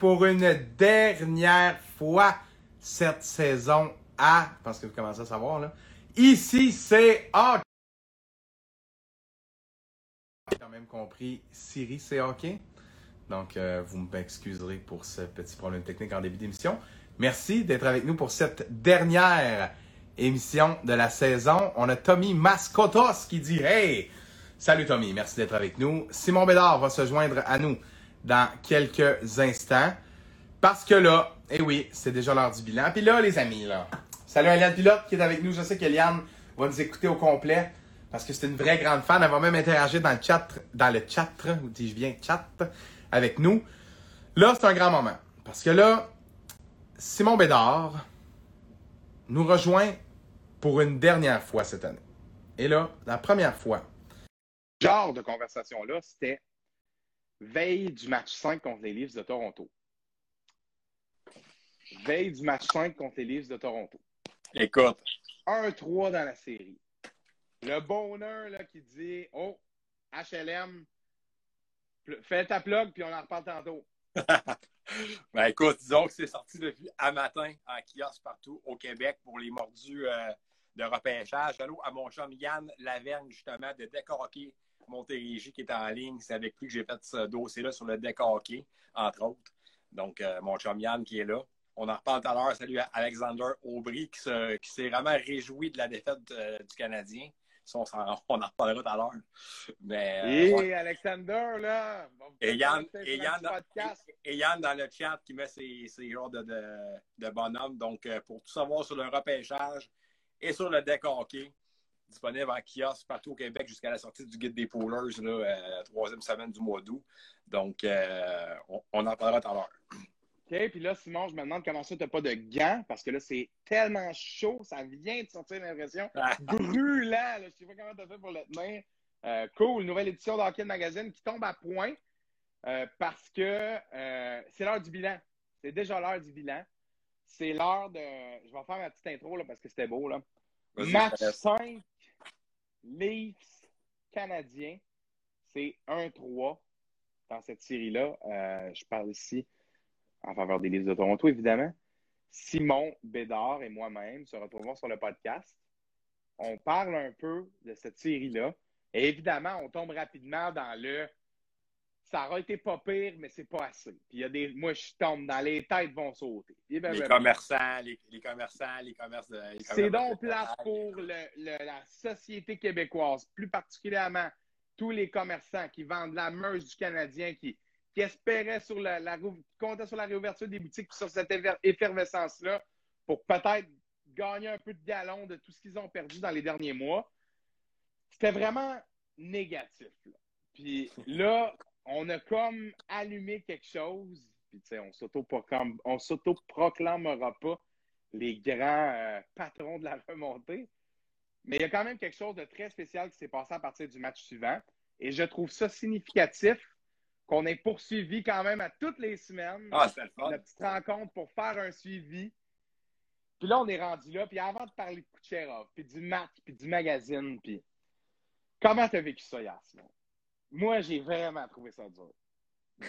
pour une dernière fois cette saison à, je pense que vous commencez à savoir, là. Ici, c'est hockey. J'ai quand même compris, Siri, c'est hockey. Donc, euh, vous m'excuserez pour ce petit problème technique en début d'émission. Merci d'être avec nous pour cette dernière émission de la saison. On a Tommy Mascotos qui dit Hey! Salut Tommy, merci d'être avec nous. Simon Bédard va se joindre à nous dans quelques instants. Parce que là, eh oui, c'est déjà l'heure du bilan. Puis là, les amis, là. Salut Eliane Pilote qui est avec nous. Je sais qu'Eliane va nous écouter au complet parce que c'est une vraie grande fan. Elle va même interagir dans le chat, dans le chat, ou dis-je bien, chat, avec nous. Là, c'est un grand moment. Parce que là, Simon Bédard nous rejoint pour une dernière fois cette année. Et là, la première fois, genre de conversation-là, c'était veille du match 5 contre les Leafs de Toronto. Veille du match 5 contre les Leafs de Toronto. Écoute. 1-3 dans la série. Le bonheur là, qui dit Oh, HLM, fais ta plug, puis on en reparle tantôt. ben écoute, disons que c'est sorti depuis à matin en kiosque partout au Québec pour les mordus euh, de repêchage. Allô à mon chum Yann Laverne, justement, de Hockey Montérégie qui est en ligne. C'est avec lui que j'ai fait ce dossier-là sur le Deck Hockey, entre autres. Donc, euh, mon chum Yann qui est là. On en reparle tout à l'heure. Salut à Alexander Aubry qui, s'est vraiment réjoui de la défaite euh, du Canadien. on, en, reparlera tout à l'heure. Mais, euh, et Alexander, là! Et Yann, et, Yann dans, le chat qui met ses, genres de, de, bonhomme. Donc, pour tout savoir sur le repêchage et sur le deck hockey, disponible en kiosque partout au Québec jusqu'à la sortie du guide des poolers, la euh, troisième semaine du mois d'août. Donc, euh, on, en parlera tout à l'heure. OK, puis là, Simon, je me demande comment ça, tu n'as pas de gants, parce que là, c'est tellement chaud, ça vient de sortir l'impression. Brûlant, je ne sais pas comment tu as fait pour le tenir. Euh, cool, nouvelle édition d'Hockey Magazine qui tombe à point parce que c'est l'heure du bilan. C'est déjà l'heure du bilan. C'est l'heure de. Je vais faire ma petite intro là, parce que c'était beau. Là. Match 5 Leafs canadiens, c'est 1-3 dans cette série-là. Euh, je parle ici en faveur des Leafs de Toronto, évidemment. Simon Bédard et moi-même se retrouvons sur le podcast. On parle un peu de cette série-là. Et évidemment, on tombe rapidement dans le ça aurait été pas pire, mais c'est pas assez. Puis il y a des. Moi, je tombe dans les têtes vont sauter. les, commerçants, les, commerçants, les commerces. C'est donc place pour la société québécoise, plus particulièrement tous les commerçants qui vendent la merge du Canadien, qui, qui espéraient sur la, la, comptaient sur la réouverture des boutiques, sur cette effervescence-là, pour peut-être gagner un peu de galon de tout ce qu'ils ont perdu dans les derniers mois. C'était vraiment négatif. Puis là, on a comme allumé quelque chose, puis on ne s'auto-proclamera pas les grands euh, patrons de la remontée. Mais il y a quand même quelque chose de très spécial qui s'est passé à partir du match suivant. Et je trouve ça significatif qu'on ait poursuivi quand même à toutes les semaines ah, la petite rencontre pour faire un suivi. Puis là, on est rendu là. Puis avant de parler de Kucherov, puis du match, puis du magazine, puis comment tu as vécu ça, Yasmin? Moi, j'ai vraiment trouvé ça dur.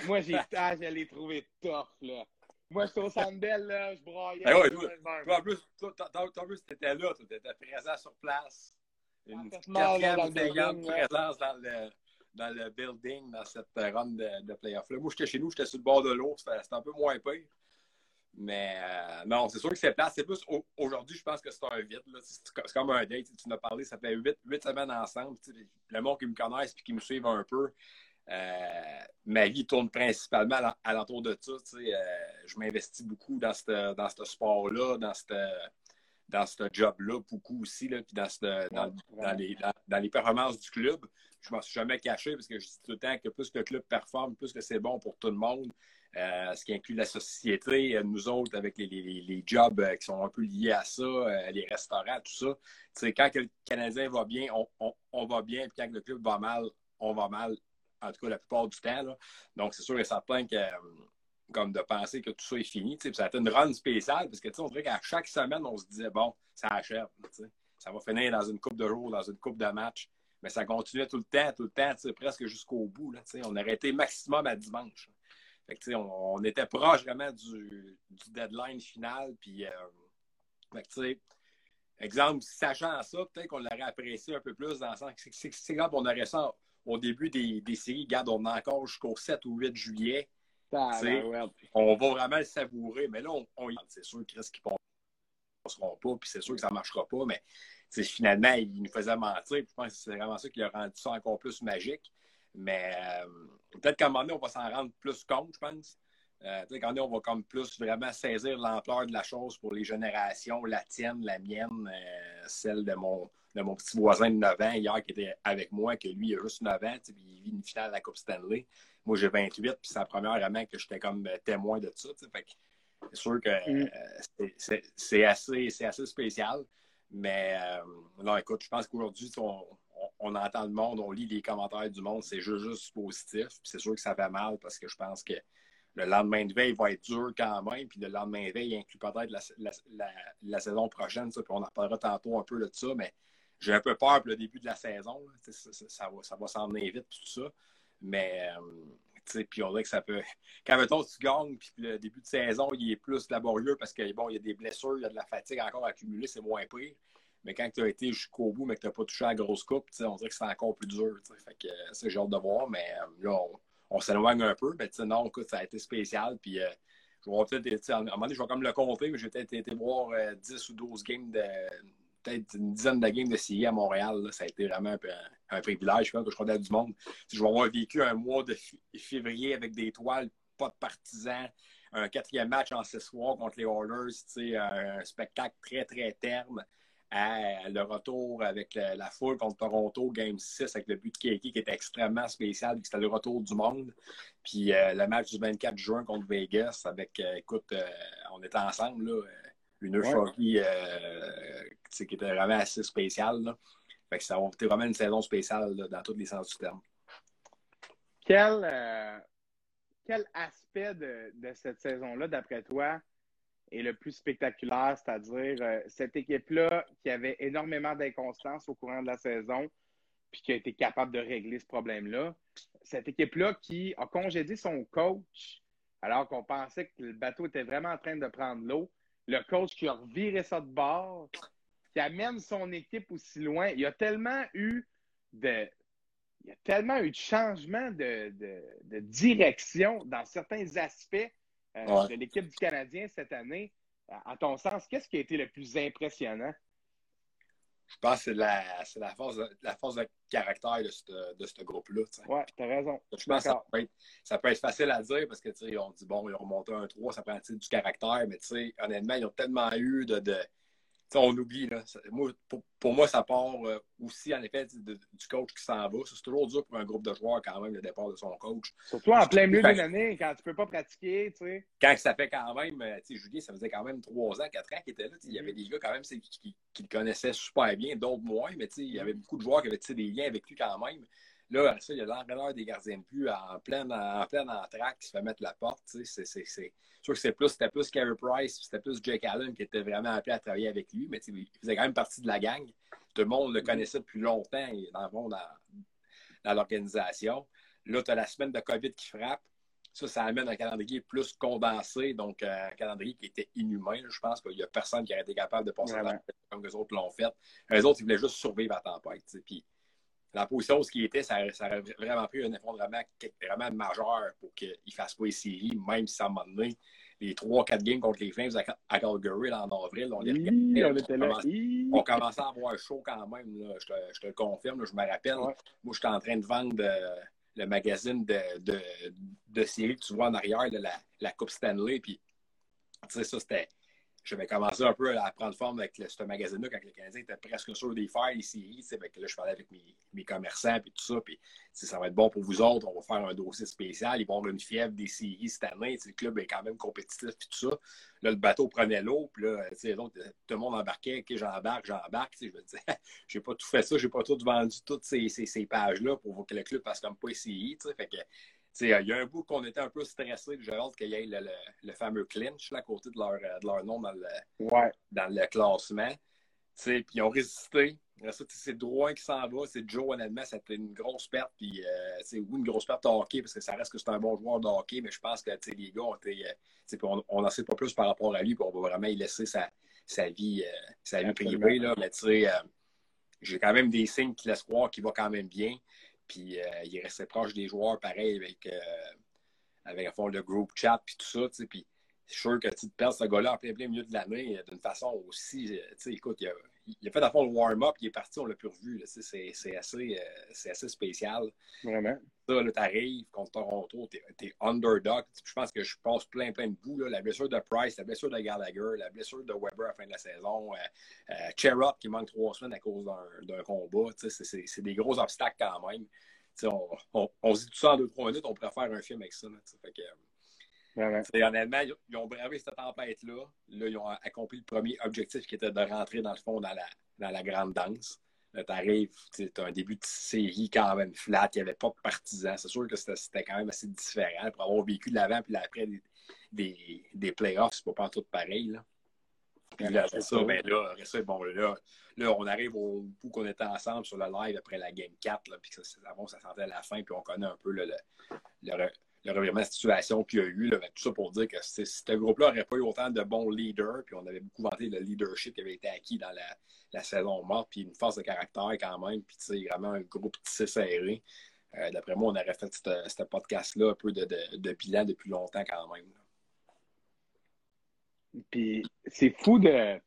Moi, j'ai ah, je l'ai trouvé tough, là. Moi, j'étais au Sandbell, là, je broyais. Ben ouais, toi, en plus, toi, en plus, t'étais là, tu étais présent sur place. Une quatrième ou présence dans le, dans le building, dans cette run de, de playoff-là. Moi, j'étais chez nous, j'étais sur le bord de l'eau, c'était un peu moins pire. Mais euh, non, c'est sûr que c'est place. C'est plus aujourd'hui, je pense que c'est un vide. C'est comme un date. Tu m'as parlé, ça fait huit, semaines ensemble. Le monde qui me connaissent et qui me suivent un peu, euh, ma vie tourne principalement à l'entour de ça. Euh, je m'investis beaucoup dans ce dans sport-là, dans ce dans ce job-là, beaucoup aussi, là, puis dans, dans, dans, les, dans, les, performances du club. Je ne m'en suis jamais caché parce que je dis tout le temps que plus le club performe, plus que c'est bon pour tout le monde. Euh, ce qui inclut la société, euh, nous autres, avec les, jobs euh, qui sont un peu liés à ça, les restaurants, tout ça. quand le Canadien va bien, on, va bien, puis quand le club va mal, on va mal, en tout cas la plupart du temps. Donc, c'est sûr et certain que comme de penser que tout ça est fini. Ça a été une run spéciale parce que on dirait qu'à chaque semaine, on se disait bon, ça achève. Ça va finir dans une coupe de jours, dans une coupe de match. Mais ça continuait tout le temps, tout le temps, presque jusqu'au bout. Là, on aurait été maximum à dimanche. Fait que, on, on, était proche vraiment du, du deadline final. Puis, fait exemple, sachant ça, peut-être qu'on l'aurait apprécié un peu plus dans le sens que c'est grave, on aurait ça au début des, des séries. Regarde, on a encore jusqu'au 7 ou 8 juillet. On va vraiment le savourer. Mais là, on, c'est sûr que qui ne passeront pas, puis c'est sûr que ça ne marchera pas. Mais finalement, il nous faisait mentir. je pense que c'est vraiment ça qui a rendu ça encore plus magique. Mais euh, peut-être qu'à un moment donné, on va s'en rendre plus compte, je pense. Euh, quand on va comme plus vraiment saisir l'ampleur de la chose pour les générations, la tienne, la mienne, euh, celle de mon, de mon petit voisin de 9 ans hier qui était avec moi, que lui, il a juste 9 ans, puis il vit une finale de la Coupe Stanley. Moi, j'ai 28, puis c'est la première vraiment que j'étais comme témoin de ça. c'est sûr que mm. euh, c'est assez, assez spécial. Mais non, écoute, je pense qu'aujourd'hui, on, on, entend le monde, on lit les commentaires du monde, c'est juste, positif. C'est sûr que ça fait mal parce que je pense que le lendemain de veille va être dur quand même, puis le lendemain de veille inclut peut-être la, saison prochaine, puis on en parlera tantôt un peu de ça, mais j'ai un peu peur pour le début de la saison. Ça, va, ça va s'emmener vite, tout ça. Mais, euh, puis on dirait que ça peut. Quand mettons, tu gagnes, puis le début de saison, il est plus laborieux parce qu'il bon, il y a des blessures, il y a de la fatigue encore accumulée, c'est moins pire. Mais quand tu as été jusqu'au bout, mais que tu n'as pas touché à la grosse coupe, on dirait que c'est encore plus dur. Fait que c'est j'ai hâte de voir, mais euh, là, on, s'éloigne un peu. Mais non, écoute, ça a été spécial. Puis euh, je vais peut-être, à un moment donné, je vais comme le compter, mais j'ai peut-être été voir 10 euh, ou 12 games de. Peut-être une dizaine de games de CI à Montréal. Ça a été vraiment un, privilège. Crois que je connais du monde. Je vais avoir vécu un mois de février avec des toiles, pas de partisans, un quatrième match en ce soir contre les Oilers, un spectacle très, très le retour avec la, foule contre Toronto, Game 6, avec le but de Kiki qui était extrêmement spécial, c'était le retour du monde. Puis euh, le match du 24 juin contre Vegas, avec, euh, écoute, euh, on était ensemble, là, une euphorie qui était vraiment assez spéciale. Fait que ça a été vraiment une saison spéciale dans tous les sens du terme. Quel, quel aspect de, de cette saison-là, d'après toi, est le plus spectaculaire, c'est-à-dire euh, cette équipe-là qui avait énormément d'inconstance au courant de la saison, puis qui a été capable de régler ce problème-là. Cette équipe-là qui a congédié son coach alors qu'on pensait que le bateau était vraiment en train de prendre l'eau. Le coach qui a reviré ça de bord, qui amène son équipe aussi loin. Il y a tellement eu de, il y a tellement eu de changement de, de direction dans certains aspects euh, de l'équipe du Canadien cette année. À ton sens, qu'est-ce qui a été le plus impressionnant? Je pense que c'est la, la, force de, la force de caractère de ce, de ce groupe-là. Oui, tu as raison. Je pense que ça peut, être, facile à dire parce que on dit bon, ils ont remonté un 3, ça prend du caractère, mais honnêtement, ils ont tellement eu de on oublie. Là. Moi, pour, moi, ça part euh, aussi, en effet, du coach qui s'en va. C'est toujours dur pour un groupe de joueurs, quand même, le départ de son coach. Surtout en plein milieu d'une année, quand tu ne peux pas pratiquer. tu sais. Quand ça fait quand même, euh, tu sais, Julien, ça faisait quand même trois ans, quatre ans qu'il était là. Il y avait des gars, quand même, qui, qui, le connaissaient super bien, d'autres moins, mais il y avait beaucoup de joueurs qui avaient des liens avec lui quand même. Là, ça, il y a l'entraîneur des gardiens de but en pleine, en pleine entraque qui se fait mettre la porte. C'est sûr que c'est plus, c'était plus Carey Price, c'était plus Jake Allen qui était vraiment appelé à travailler avec lui, mais il faisait quand même partie de la gang. Tout le monde le connaissait depuis longtemps dans, dans, dans l'organisation. Là, tu as la semaine de COVID qui frappe. Ça, ça amène un calendrier plus condensé, donc euh, un calendrier qui était inhumain. Je pense qu'il n'y a personne qui aurait été capable de passer la comme les autres l'ont fait. Les autres, ils voulaient juste survivre à la tempête. Puis la position ce qui était, ça, aurait vraiment pris un effondrement vraiment majeur pour qu'il ne fasse pas les séries, même si ça m'a donné les 3-4 games contre les Flames à, Calgary en avril. On, les on, on, commençait à avoir chaud quand même, je, te, le confirme, je me rappelle. Moi, j'étais en train de vendre euh, le magazine de, de, de, séries que tu vois en arrière, de la, la Coupe Stanley. Puis, tu sais, ça, c'était je vais commencer un peu à prendre forme avec ce magazine-là quand les Canadiens étaient presque sûrs des faire ici. là, je parlais avec mes, commerçants et tout ça. Puis ça va être bon pour vous autres. On va faire un dossier spécial. Ils vont avoir une fièvre des séries cette année. le club est quand même compétitif et tout ça. Là, le bateau prenait l'eau. Puis là, tout le monde embarquait. J'embarque, j'embarque. Je me disais, j'ai pas tout fait ça. J'ai pas tout vendu toutes ces, ces, pages-là pour que le club passe comme pas ici. Fait que il y a un bout qu'on était un peu stressé. J'ai hâte qu'il y ait le, fameux clinch à côté de leur, de leur nom dans le, dans le classement. Puis ils ont résisté. c'est Drouin qui s'en va. C'est Joe, honnêtement, c'était une grosse perte. Puis, c'est oui, une grosse perte de hockey, parce que ça reste que c'est un bon joueur de hockey, mais je pense que les gars ont été. on n'en sait pas plus par rapport à lui, puis on va vraiment y laisser sa, sa vie, sa vie privée. Là. Mais tu sais, j'ai quand même des signes qui laissent croire qu'il va quand même bien. Puis il est resté proche des joueurs, pareil, avec, fond de group chat, puis tout ça. Puis c'est sûr que tu te perds ce gars-là en plein, plein milieu de l'année d'une façon aussi. Tu sais, écoute, il a, il fait à fond le warm-up, il est parti, on l'a plus revu. C'est assez, euh, assez spécial. Vraiment. Ça, là, t'arrives contre Toronto, t'es es underdog. Je pense que je passe plein, plein de bouts. Là. La blessure de Price, la blessure de Gallagher, la blessure de Weber à la fin de la saison, euh, euh qui manque trois semaines à cause d'un combat. C'est des gros obstacles quand même. On, on, on, se dit tout ça en deux, trois minutes, on pourrait faire un film avec ça. Fait que, Honnêtement, ils ont bravé cette tempête-là. Là, ils ont accompli le premier objectif qui était de rentrer dans le fond dans la, dans la grande danse. T'arrives, tu as un début de série quand même flat, il n'y avait pas de partisans. C'est sûr que c'était quand même assez différent pour avoir vécu de l'avant puis l'après des, des, des playoffs, c'est pas tout pareil. Là. Puis là, après ça, ben là, bon, là, là, on arrive au bout qu'on était ensemble sur le live après la Game 4, là, puis ça, ça, ça sentait la fin, puis on connaît un peu le, le, le revirement de situation qu'il y a eu. Là, tout ça pour dire que ce groupe-là n'aurait pas eu autant de bons leaders, puis on avait beaucoup vanté le leadership qui avait été acquis dans la, saison morte, puis une force de caractère quand même, puis vraiment un groupe tissé serré. Euh, d'après moi, on aurait fait ce podcast-là un peu de, bilan depuis longtemps quand même. Puis c'est fou de,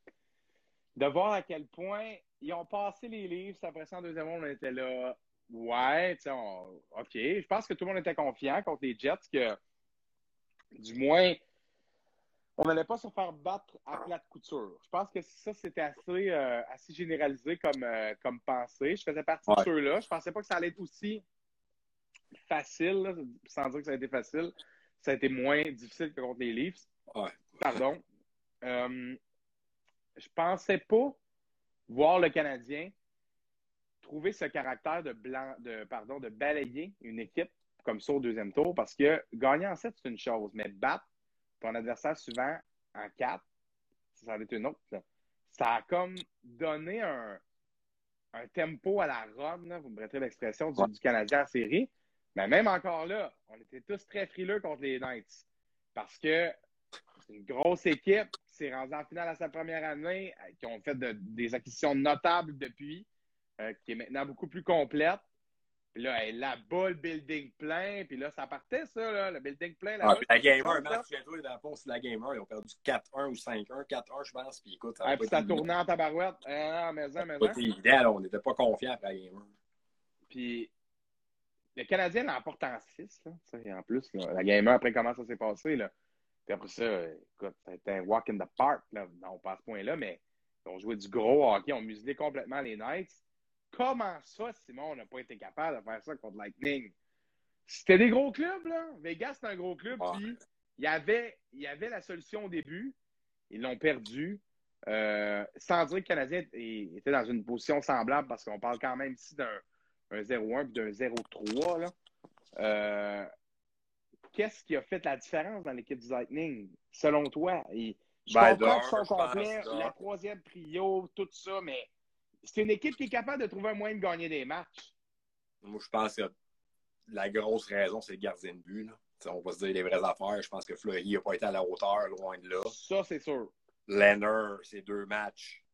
de voir à quel point ils ont passé les livres. Après ça, en deuxième monde, on était là. Ouais, on... OK. Je pense que tout le monde était confiant contre les Jets que, du moins, on n'allait pas se faire battre à plate couture. Je pense que ça, c'était assez, euh, assez généralisé comme, euh, comme pensée. Je faisais partie de ceux-là. Je pensais pas que ça allait être aussi facile, sans dire que ça a été facile. Ça a été moins difficile que contre les Leafs. Pardon. Euh, je pensais pas voir le Canadien trouver ce caractère de blanc, de, pardon, de balayer une équipe comme ça au deuxième tour parce que gagner en 7, c'est une chose, mais battre ton adversaire souvent en 4, ça en est une autre. Ça a comme donné un, un tempo à la run, vous me prêtez l'expression, du, Canadien en série. Mais même encore là, on était tous très frileux contre les Knights parce que c'est une grosse équipe qui s'est rendue en finale à sa première année, euh, qui ont fait des acquisitions notables depuis. Euh, qui est maintenant beaucoup plus complète. Puis là, elle là-bas, le building plein. Puis là, ça partait, ça, là, le building plein. Là ah, puis la Gamer, match chez toi, dans le fond, c'est la Gamer. Ils ont perdu 4-1 ou 5-1. 4-1, je pense. Puis écoute, ça, ah, puis ça tournait en tabarouette. Ah, mais ça, mais ça. évident, on n'était pas confiants après la Gamer. Puis le Canadien l'emporte en 6. Là, en plus, là, la Gamer, après comment ça s'est passé. Là? Puis après ça, écoute, ça a été un walk in the park. Là. Non, pas à ce point-là, mais ils ont joué du gros hockey. Ils ont muselé complètement les Knights. Comment ça, Simon, n'a pas été capable de faire ça contre Lightning? C'était des gros clubs, là. Vegas, c'est un gros club. Puis, il y, avait, il avait la solution au début. Ils l'ont perdu. Euh, sans dire que le Canadien était dans une position semblable parce qu'on parle quand même ici d'un 0-1 et d'un 0-3. Euh, qu'est-ce qui a fait la différence dans l'équipe du Lightning, selon toi? je ben, comprends la troisième trio, tout ça, mais c'est une équipe qui est capable de trouver un moyen de gagner des matchs. Moi, je pense que la grosse raison, c'est le gardien de but. On va se dire les vraies affaires. Je pense que Fleury n'a pas été à la hauteur, loin de là. Ça, c'est sûr. Lenner, ces deux matchs,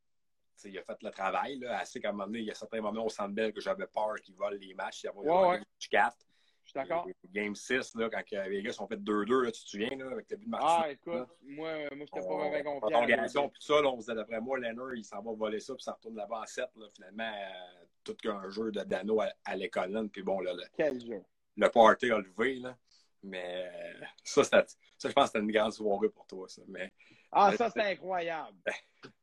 il a fait le travail. Là, assez qu'à un moment donné, il y a certains moments au Centre Bell que j'avais peur qu'il vole les matchs. Il y avait ouais, ouais. 4. Suis d'accord. Game 6, là, quand les gars sont fait 2-2, tu te souviens, là, avec le but de Martin. Ah, écoute, moi, moi je n'étais pas vraiment confiant. Prolongation, puis ça, là, on faisait d'après moi, Lenner, il s'en va voler ça, puis ça retourne là-bas en 7, là, finalement, euh, tout qu'un jeu de Dano à, à l'école, puis bon, là, le, Quel jeu? Le party a levé, là. Mais euh, ça, ça, je pense que c'était une grande soirée pour toi, ça. Mais, ah, ça, c'est incroyable.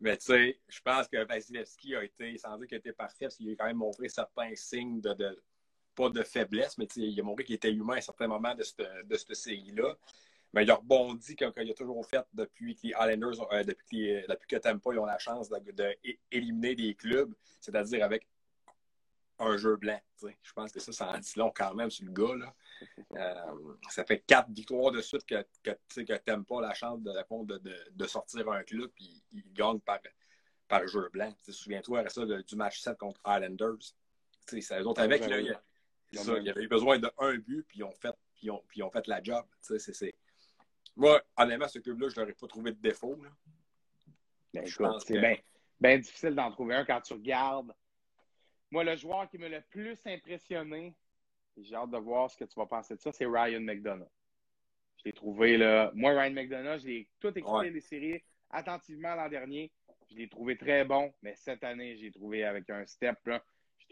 Mais tu sais, je pense que Vasilevski a été, sans dire qu'il été parfait, parce qu'il a quand même montré certains signes de, de pas de faiblesse, mais il a montré qu'il était humain à certains moments de cette, de cette série-là. Mais il a rebondi comme il a toujours fait depuis que les Islanders, euh, depuis, que depuis que Tampa ils ont la chance d'éliminer des clubs, c'est-à-dire avec un jeu blanc. Je pense que ça, ça en dit long quand même sur le gars. Là. Euh, ça fait quatre victoires de suite que, que, que Tampa a la chance de, de, de, sortir un club, puis il gagne par, par jeu blanc. Souviens-toi, ça, du match 7 contre Islanders. C'est eux autres avec, là, il, y avait eu besoin d'un but, puis ils ont fait, puis ont, puis ont fait la job. Moi, honnêtement, ce club-là, je n'aurais pas trouvé de défaut. Ben, c'est bien difficile d'en trouver un quand tu regardes. Moi, le joueur qui m'a le plus impressionné, j'ai hâte de voir ce que tu vas penser de ça, c'est Ryan McDonough. Je l'ai trouvé là. Moi, Ryan McDonough, j'ai tout écouté les séries attentivement l'an dernier. Je l'ai trouvé très bon, mais cette année, j'ai trouvé avec un step. J'ai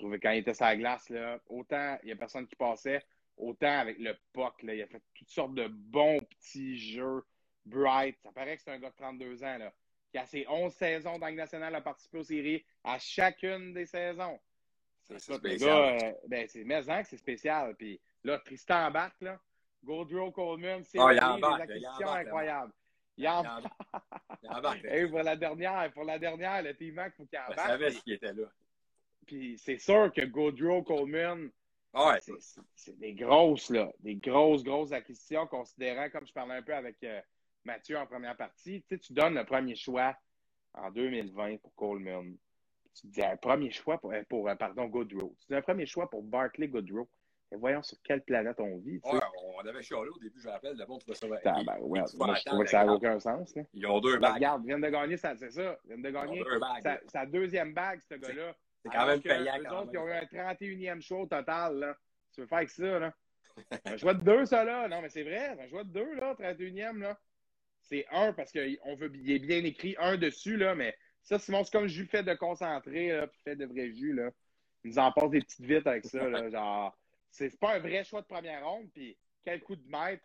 trouvé quand il était sur la glace, là, autant il n'y a personne qui passait, autant avec le puck, là, il a fait toutes sortes de bons petits jeux. Bright, ça paraît que c'est un gars de 32 ans, là, qui a ses 11 saisons dans le national à participer aux séries à chacune des saisons. C'est spécial. Euh, ben, c'est mais que c'est spécial. Puis là, Tristan embarque, là. Goldrow Coleman, c'est oh, des acquisitions incroyables. Il en embarque. Et pour la dernière, pour la dernière, le team il faut qu'il embarque. Je savais ce qui était là. Puis c'est sûr que Goldrow Coleman, ouais. c'est des grosses, là, des grosses, grosses acquisitions, considérant, comme je parlais un peu avec euh, Mathieu en première partie, tu sais, tu donnes le premier choix en 2020 pour Coleman. Tu dis un premier choix pour, euh, pour euh, pardon, Goodrow. Tu dis un premier choix pour Barkley Goodrow. Et voyons sur quelle planète on vit. Ouais, on avait chialé au début, je me rappelle, le monde trouvait ça. Ah, ben, ouais, moi, je trouvais que ça n'avait aucun sens. Là. Ils ont deux ben, bagues. regarde, viennent de gagner, c'est ça. Viennent de gagner sa, sa, deuxième bague, ce gars-là. C'est quand même payant. Les autres, ils ont eu un 31e choix au total. Là. Tu veux faire avec ça, là? un choix de deux, ça, là. Non, mais c'est vrai, un choix de deux, là, 31e, là. C'est un parce qu'il est bien écrit un dessus, là, mais ça, Simon, c'est comme jus fait de concentrer, là, puis fait de vrai jus, là. Ils nous en passent des petites vites avec ça, là, genre. C'est pas un vrai choix de première ronde, puis quel coup de maître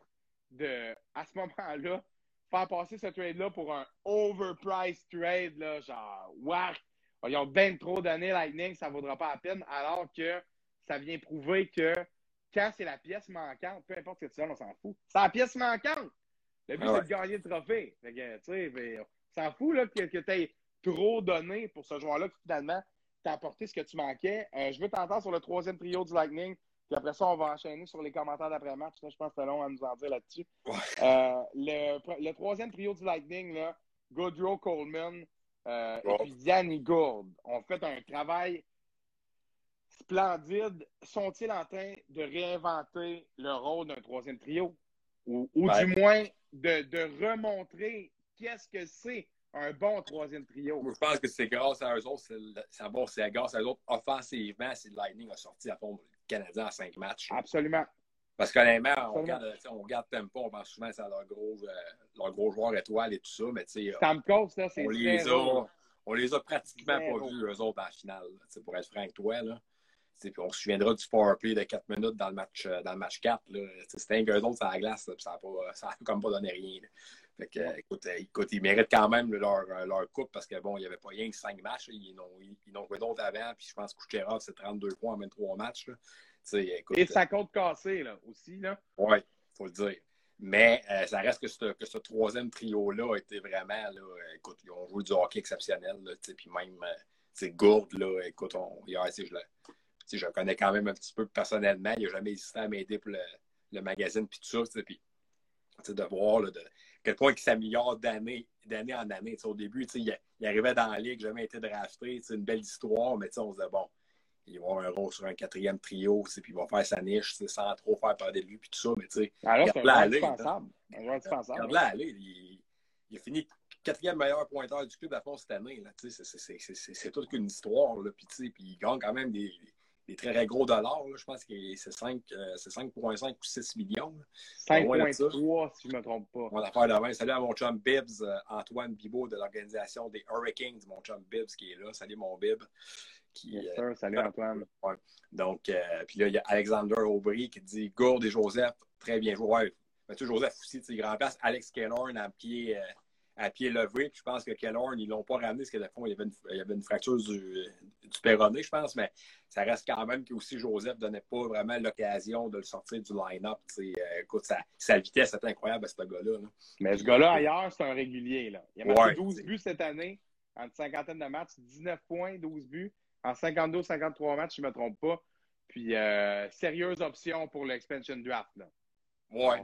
de, à ce moment-là, faire passer ce trade-là pour un overpriced trade, là, genre, waouh! Ils ont bien trop donné Lightning, ça ne vaudra pas la peine, alors que ça vient prouver que quand c'est la pièce manquante, peu importe ce que tu donnes, on s'en fout. C'est la pièce manquante! Le but, ah c'est de gagner le trophée. Fait que, tu sais, on s'en fout là, que, que tu aies trop donné pour ce joueur-là que finalement, t'as apporté ce que tu manquais. Euh, je veux t'entendre sur le troisième trio du Lightning. Puis après ça, on va enchaîner sur les commentaires d'après-match. Je pense que c'est long à nous en dire là-dessus. Euh, le, troisième trio du Lightning, là, Goodrow Coleman euh, et puis Yanni Gourde ont fait un travail splendide. Sont-ils en train de réinventer le rôle d'un troisième trio? Ou, du moins de, de remontrer qu'est-ce que c'est un bon troisième trio? je pense que c'est grâce à eux autres, c'est bon, grâce à eux autres offensivement, si le Lightning a sorti à fond le Canadien en cinq matchs. Absolument. Parce qu'honnêtement, on regarde, on regarde Tempo, on pense souvent à leur gros, euh, leur gros joueur étoile et tout ça, mais tu sais. Là, c'est on les a, On les a pratiquement pas vus, eux autres, en finale, pour être franc avec toi, là. Puis on se souviendra du powerplay de 4 minutes dans le match, euh, dans le match 4. C'était un qu'eux autres, ça la glace, ça n'a pas, comme pas donné rien. Fait que, écoute, euh, écoute, ils méritent quand même leur, euh, leur coupe parce que bon, il n'y avait pas rien que 5 matchs. Ils n'ont joué d'autres avant. Puis je pense que Kucherov, c'est 32 points en 23 matchs. Écoute, Et sa compte cassée là, aussi. Là. Oui, il faut le dire. Mais ça reste que ce, que ce troisième trio-là a été vraiment, là, écoute, ils ont joué du hockey exceptionnel. Puis même, c'est Gourde, là, écoute, on, hier, je, le, je le connais quand même un petit peu personnellement. Il n'a jamais hésité à m'aider pour le, le magazine puis tout ça. Puis, de voir là, de, quel point il s'améliore d'année en année. au début, il, il, arrivait dans la ligue, jamais été drafté. C'est une belle histoire, mais on se disait, bon, il va avoir un rôle sur un quatrième trio, puis il va faire sa niche sans trop faire parler de lui, puis tout ça. Mais tu sais, Alors, c'est un indispensable. Il, il, a fini quatrième meilleur pointeur du club à fond cette année. C'est toute une histoire. Là, puis, puis il gagne quand même des, des très gros dollars. Je pense que c'est 5,5 ou 6 millions. 5,3 si je ne me trompe pas. On affaire de Salut à mon chum Bibbs, euh, Antoine Bibo de l'organisation des Hurricanes, mon chum Bibbs qui est là. Salut mon Bib. Qui, euh, salut Antoine. Donc, euh, puis là, il y a Alexander Aubry qui dit Gourde et Joseph, très bien joué. Ouais, Mathieu Joseph aussi, il grand place. Alex Kellorn à pied à pied levé. Puis je pense que Kellorn, ils ne l'ont pas ramené parce que fond, il y avait une, il y avait une fracture du, du péroné, je pense, mais ça reste quand même que aussi Joseph ne donnait pas vraiment l'occasion de le sortir du line-up. Euh, écoute, sa, vitesse est incroyable à ce gars-là. Mais ce gars-là, ailleurs, c'est un régulier. Là. Il a marqué 12 buts cette année en une cinquantaine de matchs, 19 points, 12 buts, en 52-53 matchs, je ne me trompe pas. Puis, euh, sérieuse option pour l'expansion draft. Là. Ouais,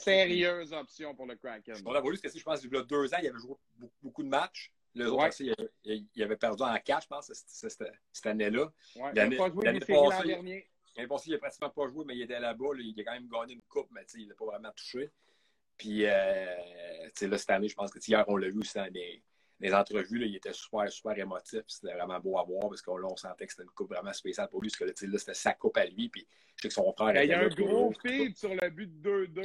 sérieuse option pour le Kraken. On a voulu, parce que je pense que deux ans, il avait joué beaucoup, de matchs. Les autres aussi, il, avait perdu en 4, je pense, cette, année-là. Ouais, il n'a pas joué les séries l'an dernier. L'année passée, il n'a pratiquement pas joué, mais il était là-bas. il a quand même gagné une coupe, mais il n'a pas vraiment touché. Puis, euh, là, cette année, je pense que hier, on l'a vu dans les, entrevues, là, il était super, super émotif. C'était vraiment beau à voir parce qu'on on sentait que c'était une coupe vraiment spéciale pour lui. Parce que là, c'était sa coupe à lui. Puis, je sais que son frère. Il y a un gros feed sur le but de 2-2.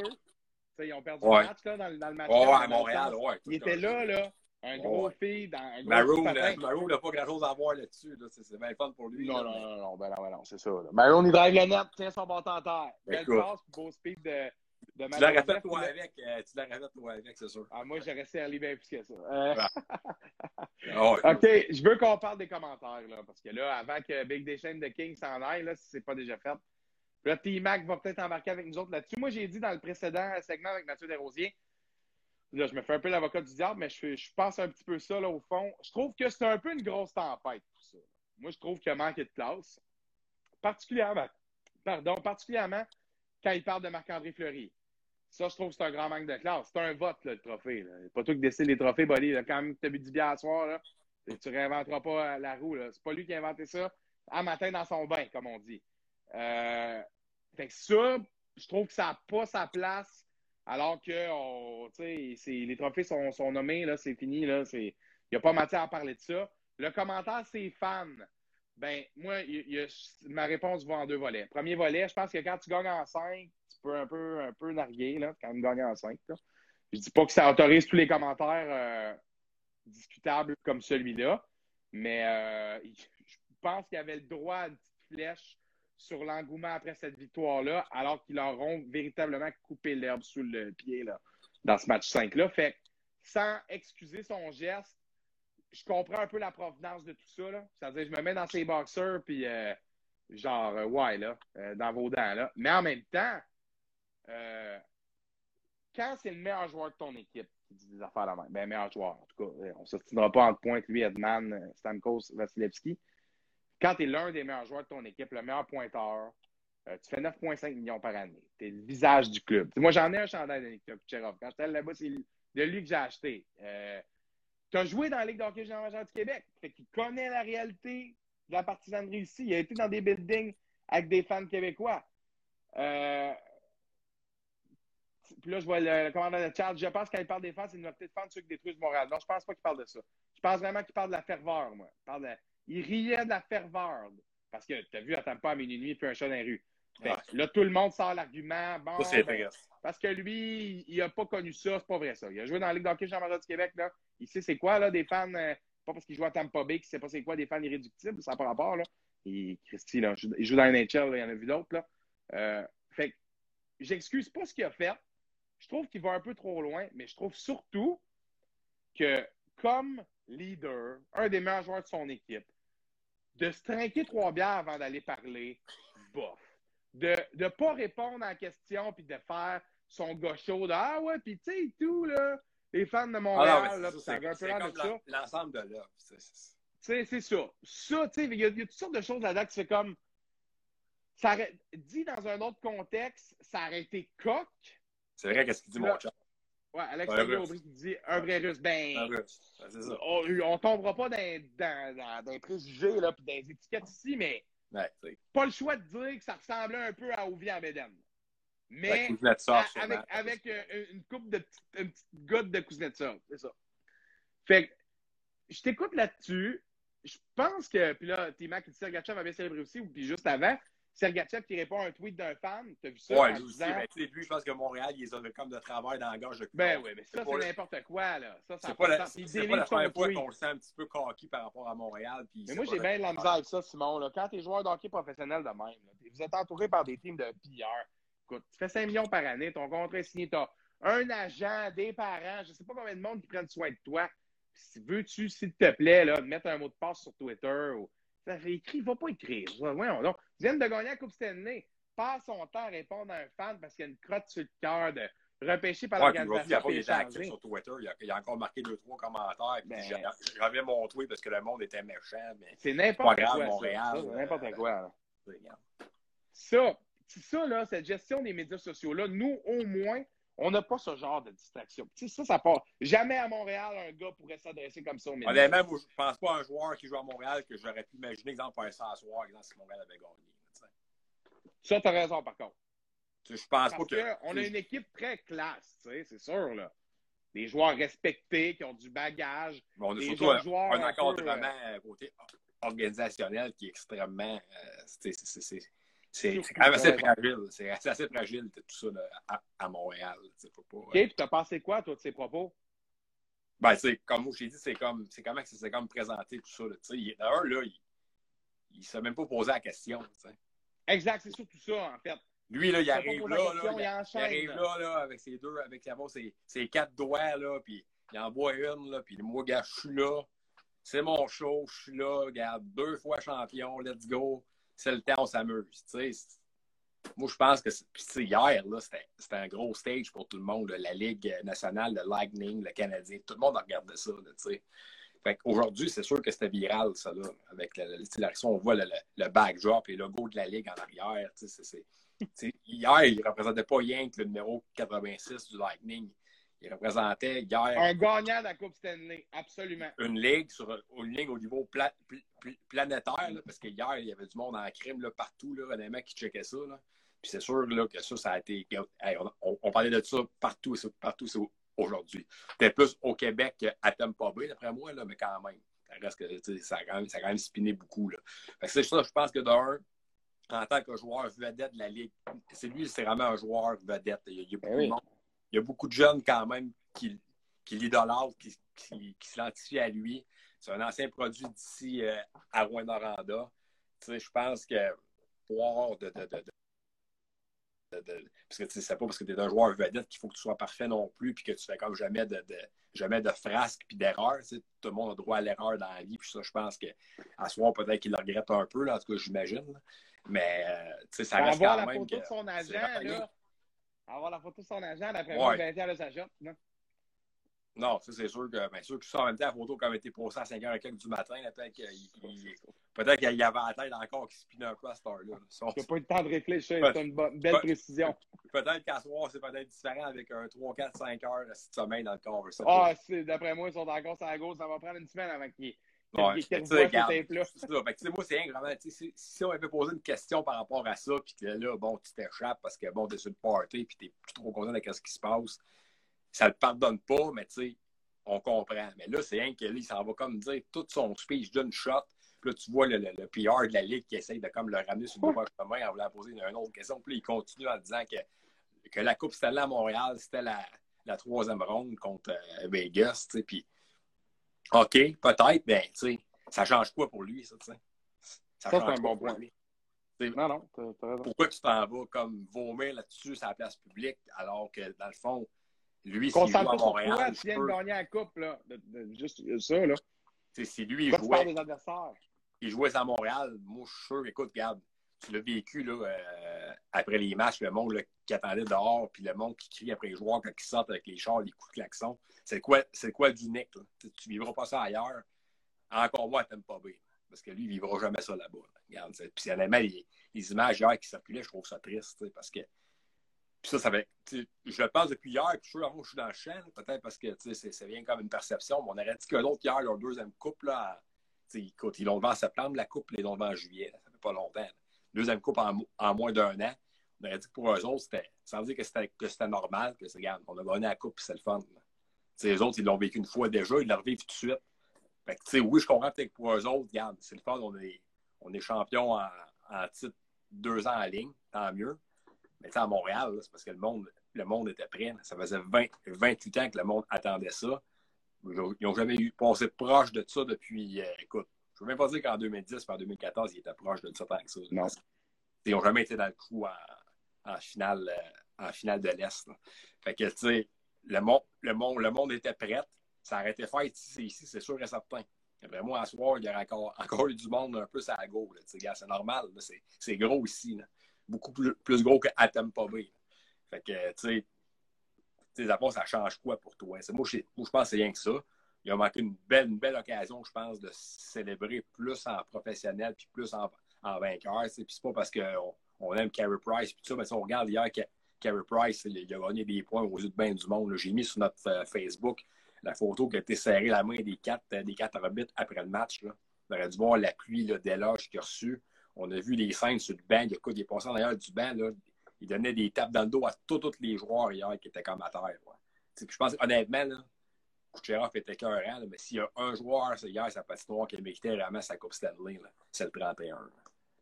Ils ont perdu le match là, dans, dans, le match. Ouais, à Montréal, ouais. Il était là, là. Un gros feed. Un gros Marou n'a pas grand-chose à voir là-dessus. Là. C'est bien fun pour lui. Non, non, non, non, ben non, ben non, c'est ça. Marou, il drive le net, tient son bâton en terre. Belle passe, beau speed de. De tu l'aurais fait toi avec, euh, tu l'aurais fait toi avec, c'est sûr. Ah, moi, j'aurais serré bien plus que ça. Euh... Ah OK, je veux qu'on parle des commentaires, là, parce que là, avant que Big Deschamps de King s'en aille, là, si ce n'est pas déjà fait, là, T-Mac va peut-être embarquer avec nous autres là-dessus. Moi, j'ai dit dans le précédent segment avec Mathieu Desrosiers, Là, je me fais un peu l'avocat du diable, mais je, je, pense un petit peu ça, là, au fond. Je trouve que c'est un peu une grosse tempête, tout ça. Moi, je trouve qu'il a manqué de classe. Particulièrement, pardon, particulièrement quand il parle de Marc-André Fleury. Ça, je trouve que c'est un grand manque de classe. C'est un vote, le trophée. Là. Pas toi qui décide les trophées, Bolly. Quand tu as bu du bien à soir, là, tu ne réinventeras pas la roue. C'est pas lui qui a inventé ça. Un matin dans son bain, comme on dit. Euh, ça, je trouve que ça n'a pas sa place alors que les trophées sont, sont nommés, c'est fini. Il n'y a pas matière à parler de ça. Le commentaire, c'est fans. Ben, moi, ma réponse va en deux volets. Premier volet, je pense que quand tu gagnes en 5, tu peux un peu, un peu narguer, là, quand même gagner en 5. Je ne dis pas que ça autorise tous les commentaires euh, discutables comme celui-là, mais euh, je pense qu'il y avait le droit à une petite flèche sur l'engouement après cette victoire-là, alors qu'ils leur ont véritablement coupé l'herbe sous le pied là, dans ce match 5-là. Fait sans excuser son geste, je comprends un peu la provenance de tout ça. C'est-à-dire, je me mets dans ses boxers, puis euh, genre, euh, ouais, là, euh, dans vos dents, là. Mais en même temps, quand c'est le meilleur joueur de ton équipe qui dit des affaires là même, ben, meilleur joueur, en tout cas, on ne s'obstinera pas entre pointe, lui, Edman, Stamkos, Vasilevski quand tu es l'un des meilleurs joueurs de ton équipe, le meilleur pointeur, euh, tu fais 9,5 millions par année. Tu es le visage du club. moi, j'en ai un chandail de Kucherov. Quand j'étais là-bas, c'est de lui que j'ai acheté. Tu as joué dans la Ligue d'hockey junior majeur du Québec. Fait qu'il connaît la réalité de la partisanerie ici. Il a été dans des buildings avec des fans québécois. Euh, puis là, je vois le, commandant de Charles. Je pense qu'il parle des fans, c'est une minorité de fans ceux qui détruisent Montréal. Non, je pense pas qu'il parle de ça. Je pense vraiment qu'il parle de la ferveur, moi. Il parle il riait de la ferveur. Parce que tu as vu, attends pas à minuit, il fait un chat dans rues. Là, tout le monde sort l'argument. Bon, ben, parce que lui, il n'a pas connu ça, c'est pas vrai ça. Il a joué dans la Ligue d'hockey jean du Québec. Là. Il sait c'est quoi, là, des fans, euh, pas parce qu'il joue à Tampa Bay qu'il sait pas c'est quoi, des fans irréductibles, ça n'a pas rapport. Là. Il, Christy, là, il joue dans la NHL, il y en a vu d'autres. Là. Euh, fait j'excuse pas ce qu'il a fait. Je trouve qu'il va un peu trop loin, mais je trouve surtout que, comme leader, un des meilleurs joueurs de son équipe, de se trinquer trois bières avant d'aller parler, bof. De ne pas répondre à la question puis de faire son gaucho de Ah ouais, puis tu sais, tout, là, les fans de Montréal, ah là, ça ça. L'ensemble de l'offre. C'est ça. Ça, tu sais, il y, a toutes sortes de choses là-dedans qui c'est comme. Ça dit dans un autre contexte, ça aurait été coq. C'est vrai, qu'est-ce qu'il dit, mon chat? Ouais, Alex Aubry qui dit un vrai russe. Ben, un russe. ça. On, ne tombera pas dans, dans, dans, dans préjugés là, puis dans les étiquettes ici, mais ouais, pas le choix de dire que ça ressemblait un peu à Ovi en Bédène. Mais avec, avec euh, une coupe de une petite goutte de Kuznetsov, c'est ça. Fait que je t'écoute là-dessus. Je pense que, puis là, T-Mac dit Sergachev a bien célébré aussi, ou puis juste avant, Sergachev qui répond à un tweet d'un fan. T'as vu ça? Oui, lui aussi. Ben, plus, je pense que Montréal, ils ont comme de travail dans la gorge de Ben oui, mais ça, c'est n'importe quoi. là. Ça, c'est pas, la, c'est pas la première fois qu'on le sent un petit peu coquille par rapport à Montréal. Puis mais moi, j'ai bien de la misère avec ça, Simon. Là. Quand t'es joueur d'hockey professionnel de même, là, vous êtes entouré par des teams de pilleurs. Écoute, tu fais 5 millions par année, ton contrat est signé, t'as un agent, des parents, je sais pas combien de monde qui prennent soin de toi. Veux-tu, s'il te plaît, là, mettre un mot de passe sur Twitter ou ça fait écrit, va pas écrire. Donc. Viens de gagner la Coupe Stanley. Passe son temps à répondre à un fan parce qu'il y a une crotte sur le cœur de repêcher par l'organisation. il, a actif sur Twitter. Il a, encore marqué deux, trois commentaires. Ben, J'avais mon tweet parce que le monde était méchant. C'est n'importe quoi. Montréal. C'est n'importe quoi. Ça, c'est ça, là, cette gestion des médias sociaux-là, nous, au moins, On n'a pas ce genre de distraction. Tu sais, ça, ça part. Jamais à Montréal, un gars pourrait s'adresser comme ça au médias. Honnêtement, moi, je pense pas à un joueur qui joue à Montréal que j'aurais pu imaginer, exemple, faire ça à soir, exemple, si Montréal avait gagné. Ça, tu as raison, par contre. Je pense pas que. on a une équipe très classe, c'est sûr, là. Des joueurs respectés, qui ont du bagage. Bon, on a surtout un, joueurs un encadrement un côté organisationnel qui est extrêmement. Euh, c'est quand même assez fragile. C'est assez, fragile, tout ça à, à, Montréal. Faut pas, OK, puis t'as pensé quoi, toi, de ces propos? Ben, c'est comme je t'ai dit, c'est comme, c'est comment c'est comme présenté tout ça. D'ailleurs, là, il ne s'est même pas posé la question. Exact, c'est surtout ça, en fait. Lui, là, il arrive là, là, il, arrive là, là, avec ses deux, avec ses, ses quatre doigts, là, puis il en boit une, là, puis moi, gars, je suis là. C'est mon show, je suis là, regarde, deux fois champion, let's go. C'est le temps, on s'amuse. Moi, je pense que hier, c'était un gros stage pour tout le monde. la Ligue nationale, le Lightning, le Canadien, tout le monde a regardé ça. Aujourd'hui, c'est sûr que c'était viral, ça, là, avec la, on voit le, le, backdrop et le logo de la Ligue en arrière. hier, il ne représentait pas rien que le numéro 86 du Lightning. Il représentait hier. Un gagnant de la Coupe Stanley, absolument. Une ligue, sur, une ligue au niveau planétaire, parce que hier, il y avait du monde en crime là, partout, là, des mecs qui checkaient ça. Là. Puis c'est sûr là, que ça, ça a été. on, parlait de ça partout, partout aujourd'hui. C'était plus au Québec qu'à Tampa Bay, d'après moi, là, mais quand même. Ça reste que ça a quand même, ça a quand même spiné beaucoup. Là. c'est ça, je pense que d'un, en tant que joueur vedette de la Ligue, c'est lui, c'est vraiment un joueur vedette. Il y a, beaucoup de monde il y a beaucoup de jeunes quand même qui, qui l'idolâtrent, qui, qui, s'identifient à lui. C'est un ancien produit d'ici euh, à Rouen-Noranda. je pense que pour de, de, de, parce que c'est pas parce que tu es un joueur vedette qu'il faut que tu sois parfait non plus, puis que tu fais comme jamais de, jamais de frasques puis d'erreurs. Tout le monde a droit à l'erreur dans la vie. Puis ça, je pense qu'à soir, peut-être qu'il le regrette un peu, là, en tout cas, j'imagine. Mais euh, ça reste quand même. la photo de son agent, là, avoir la photo de son agent, d'après moi, il va de sa shot, non? Non, ça, c'est sûr que, bien sûr que ça, en même temps, la photo, comme été posée à 5 h quelques du matin, peut-être qu'il peut y avait la tête encore qui spinait un peu à cette heure-là. Il n'y a pas eu le temps de réfléchir, c'est une, belle précision. Peut-être qu'à soir, c'est peut-être différent avec un 3, 4, 5 heures de sommeil dans le corps. Ah, d'après moi, ils sont encore sur la gauche, ça va prendre une semaine avant qu'ils Ouais, c'est ça. moi, c'est vraiment, si, si on avait posé une question par rapport à ça, puis que là, bon, tu t'échappes parce que bon, t'es sur le party, puis t'es plus trop content de ce qui se passe, ça le pardonne pas, mais tu sais, on comprend. Mais là, c'est un que il s'en va comme dire tout son speech d'une shot. Puis là, tu vois le, le, PR de la Ligue qui essaye de comme le ramener sur le droit chemin en voulant poser une autre question. Puis là, il continue en disant que, que la Coupe Stanley à Montréal, c'était la, la troisième ronde contre euh, Vegas, tu sais, puis OK, peut-être, mais tu sais, ça change quoi pour lui, ça, tu sais? Ça, c'est un bon point. Non, non, Pourquoi tu t'en vas comme vomir là-dessus sur la place publique alors que, dans le fond, lui, s'il joue à Montréal... tu viens de gagner la coupe, là. juste ça, là. Si lui, il jouait... des adversaires. Il jouait à Montréal, moi, je suis sûr, écoute, regarde, tu l'as vécu, là, euh, après les matchs, le monde qui attendait dehors, puis le monde qui crie après les joueurs quand ils sortent avec les chars, les coups de klaxon. C'est quoi, c'est quoi d'unique? Tu vivras pas ça ailleurs. Encore moins, t'aimes pas bien. Parce que lui, il vivra jamais ça là-bas. Regarde, puis honnêtement, les, les images hier qui circulaient, je trouve ça triste. Parce que. Puis ça, ça fait. Je le pense depuis hier, puis je suis je suis dans le champ, peut-être parce que c'est bien comme une perception. On aurait dit que l'autre hier, leur deuxième coupe, là, écoute, ils l'ont devant en septembre, la coupe, ils l'ont devant en juillet. ça fait pas longtemps. Deuxième coupe en, moins d'un an. On aurait dit que pour eux autres, c'était. Veut dire que c'était normal, que regarde, on a gagné la coupe, c'est le fun. Les autres, ils l'ont vécu une fois déjà, ils l'ont revivent tout de suite. Fait que, oui, je comprends peut-être que pour eux autres, regarde, c'est le fun, on est, on est champion en, en, titre deux ans en ligne, tant mieux. Mais à Montréal, c'est parce que le monde, le monde était prêt. Ça faisait 20, 28 ans que le monde attendait ça. Ils n'ont jamais eu passé proche de ça depuis, euh, écoute, je ne veux même pas dire qu'en 2010 en 2014, ils étaient proches de ça tant que ça. Non. Ils n'ont jamais été dans le coup en, en finale, euh, en finale de l'Est. Fait que, tu sais, le monde, le, monde, le monde était prêt. Ça aurait été fait ici, ici c'est sûr et certain. Vraiment, à soir, il y aurait encore, encore eu du monde un peu à gauche. C'est normal. C'est gros ici. Beaucoup plus, plus gros qu'à Tampa Bay. Fait que, tu sais, ça change quoi pour toi? Moi, je, moi, je pense que c'est rien que ça. Il a manqué une belle, une belle occasion, je pense, de célébrer plus en professionnel puis plus en, vainqueur. C'est pas parce qu'on on aime Carey Price puis ça, mais si on regarde hier Carey Price, il, a gagné des points aux yeux de bien du monde. J'ai mis sur notre euh, Facebook la photo qui a été serrée la main des quatre, des quatre arbitres après le match. On aurait dû voir la pluie d'éloge qu'il a reçu. On a vu les scènes sur le banc. Il, il est passé en arrière du banc. Il donnait des tapes dans le dos à tous les joueurs hier qui étaient comme à terre. Je pense honnêtement, là, Kucherov était cœurant, mais s'il y a un joueur hier, sa patinoire qui a mérité vraiment sa Coupe Stanley, c'est le 31.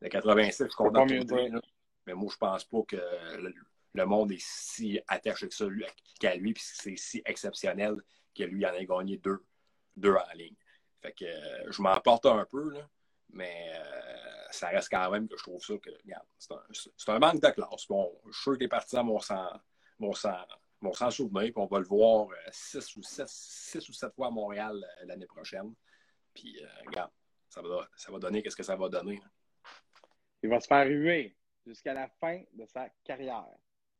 Le 86, je suis content de mais moi, je pense pas que le, monde est si attaché que ça qu'à lui, puis c'est si exceptionnel que lui en ait gagné deux, deux en ligne. Fait que euh, je m'en porte un peu, là, mais euh, ça reste quand même que je trouve ça que, regarde, c'est un, manque de classe. Bon, je suis sûr que les partisans vont s'en souvenir, puis on va le voir 6 euh, ou 7, six ou sept fois à Montréal l'année prochaine. Puis, regarde, ça va, ça va donner qu'est-ce que ça va donner. Il va se faire ruer jusqu'à la fin de sa carrière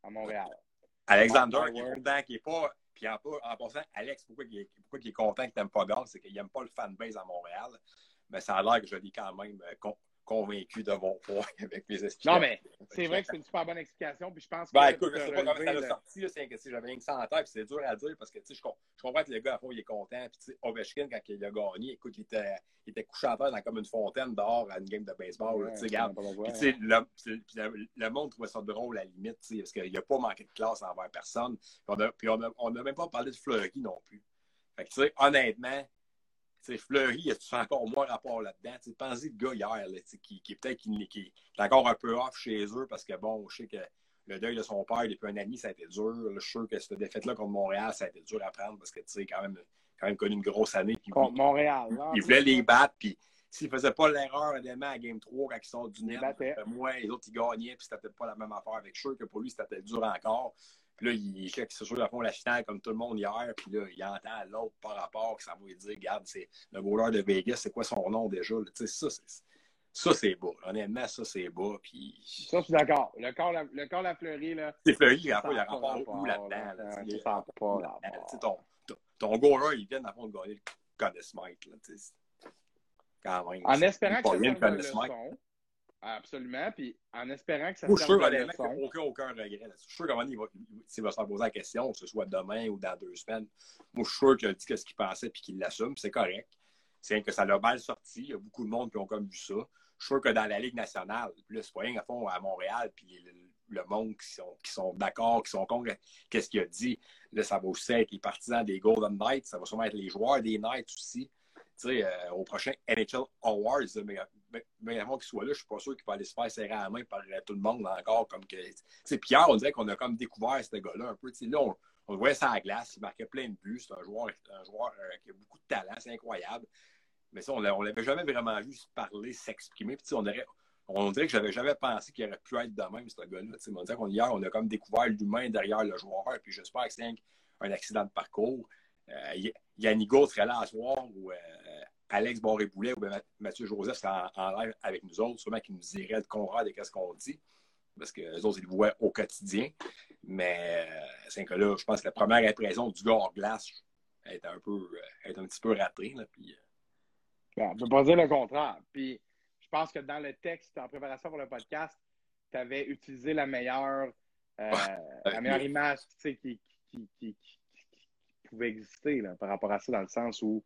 à Montréal. Alexander, qui est content, qui n'est pas. Puis en, en, passant, Alex, pourquoi il est, pourquoi il est content qu'il n'aime pas Gall, c'est qu'il n'aime pas le fanbase à Montréal. Mais ça a l'air que je l'ai quand même euh, convaincu de mon point avec mes explications. Non, mais c'est vrai que c'est une super bonne explication. Puis je pense ben, que. écoute, je sais pas comment ça a sorti. C'est que j'avais rien que ça en tête. c'est dur à dire parce que je, je comprends que le gars, à fond, il est content. Puis Ovechkin, quand il a gagné, écoute, il était, il était couché en terre dans comme une fontaine dehors à une game de baseball. Ouais, regarde. Puis le, le, monde trouvait ça drôle à la limite parce qu'il n'a pas manqué de classe envers personne. Puis on n'a même pas parlé de Fleury non plus. Fait que, tu sais, honnêtement, T'sais, Fleury, il a encore moins rapport là-dedans? Pensez le gars hier, là, qui, qui peut-être qui, qui, est encore un peu off chez eux parce que bon, je sais que le deuil de son père depuis un ami, ça a été dur. je suis sûr que cette défaite-là contre Montréal, ça a été dur à prendre parce que tu sais, quand même, quand même connu une grosse année. Puis, contre Montréal. il, voulait les battre, puis s'il ne faisait pas l'erreur évidemment à Game 3 quand il sort du net, moi, les autres, ils gagnaient, puis c'était peut-être pas la même affaire avec. Sûr que pour lui, c'était dur encore. Puis là, il check, sûr, à fond la finale comme tout le monde hier. Puis là, il entend l'autre par rapport que ça va lui dire Regarde, c'est le goaler de Vegas, c'est quoi son nom déjà Tu sais, ça, c'est. Ça, c'est beau. Honnêtement, ça, c'est beau. Puis... Ça, je suis d'accord. Le corps, la, le corps la fleurie, là. C'est fleuri, il y a rapport où là-dedans? Là, ça pas ton, ton, ton goaler, il vient fond de gagner le Conn Smite. Quand même. En espérant que ça soit une leçon. Absolument. Puis en espérant que ça Moi, serve de leçon. Aucun, aucun regret. Je suis sûr qu'à il va, il va se poser la question, que ce soit demain ou dans deux semaines. Moi, je suis sûr qu'il a dit ce qu'il pensait puis qu'il l'assume. C'est correct. C'est que ça l'a mal sorti. Il y a beaucoup de monde qui ont comme vu ça. Je suis sûr que dans la Ligue nationale, plus rien à fond à Montréal, puis le, monde qui sont, qui sont d'accord, qui sont contre qu'est-ce qu'il a dit? Là, ça va aussi être les partisans des Golden Knights. Ça va sûrement être les joueurs des Knights aussi. Tu sais, euh, au prochain NHL Awards, mais mais avant qu'il soit là, je suis pas sûr qu'il va aller se faire serrer à la main par euh, tout le monde encore. Comme que, on dirait qu'on a comme découvert ce gars-là un peu. là, on, on, le voyait ça à la glace, il marquait plein de buts. C'est un joueur, un joueur euh, qui a beaucoup de talent, c'est incroyable. Mais ça, on ne l'avait jamais vraiment vu se parler, s'exprimer. Puis on, on dirait que j'avais jamais pensé qu'il aurait pu être de même, ce gars-là. On dirait qu'on on a comme découvert l'humain derrière le joueur. Puis j'espère que c'est un, accident de parcours. Euh, Yannick serait là à soir ou euh, Alex Boré-Boulet ou Mathieu Joseph sera en, live avec nous autres, sûrement qu'ils nous diraient de comprendre de ce qu'on dit, parce que les autres, ils le voient au quotidien. Mais euh, c'est que là, je pense que la première impression du gars hors glace est un, peu, euh, est un petit peu ratée. Là, puis, euh. on ne peut pas dire le contraire. Puis, je pense que dans le texte, en préparation pour le podcast, tu avais utilisé la meilleure, la meilleure image qui, qui, qui, pouvait exister là, par rapport à ça, dans le sens où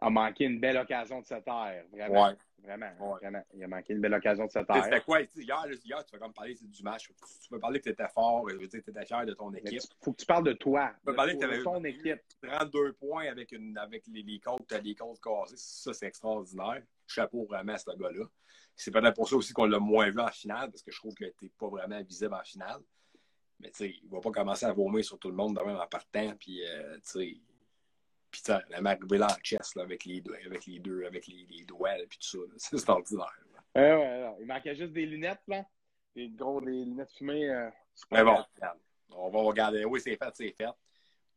a manqué une belle occasion de se taire. Vraiment. Vraiment, vraiment. Il a manqué une belle occasion de se taire. C'était quoi? Hier, hier, tu vas comme parler du match. Tu peux parler que tu étais fort, tu étais fier de ton équipe. Il faut que tu parles de toi. Tu peux parler que tu avais ton équipe. 32 points avec, une, avec les, les côtes, les côtes cassées. Ça, c'est extraordinaire. Chapeau vraiment à ce gars-là. C'est peut-être pour ça aussi qu'on l'a moins vu en finale, parce que je trouve qu'il n'était pas vraiment visible en finale. Mais tu sais, il ne va pas commencer à vomir sur tout le monde de même en partant. Puis, euh, tu sais, puis la marque là en chess là, avec, les deux, avec les deux, avec les, les doigts, et tout ça. C'est extraordinaire. Ouais, ouais, il manquait juste des lunettes, là. Des gros des lunettes fumées. Euh, Mais bon, on va regarder. Oui, c'est fait, c'est fait.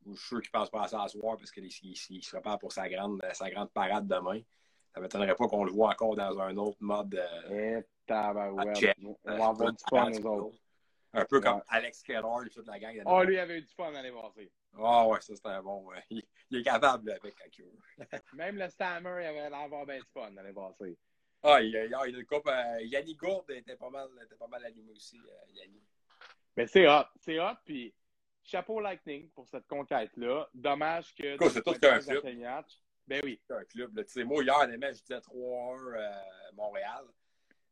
Je suis sûr qu'il passe pas à ça à soir parce qu'il se prépare pour sa grande, sa grande parade demain. Ça ne m'étonnerait pas qu'on le voit encore dans un autre mode. Euh, eh, ouais. On va avoir du fun, nous autres. Un peu comme Alex Keller et toute la gang. Oh, lui avait eu du fun l'année passée. Ah ouais, ça c'était bon. Ouais. Il, est capable avec quand Même le Stammer, il avait l'air d'avoir bien du fun l'année passée. Ah, il, il, il, il, Yannick Gourde était pas mal, était pas mal allumé aussi, euh, Yannick. Mais c'est hot, c'est hot, puis chapeau Lightning pour cette conquête-là. Dommage que. c'est tout qu'un club. Ben oui. C'est un club. Là. Moi, hier, je disais 3-1 euh, Montréal.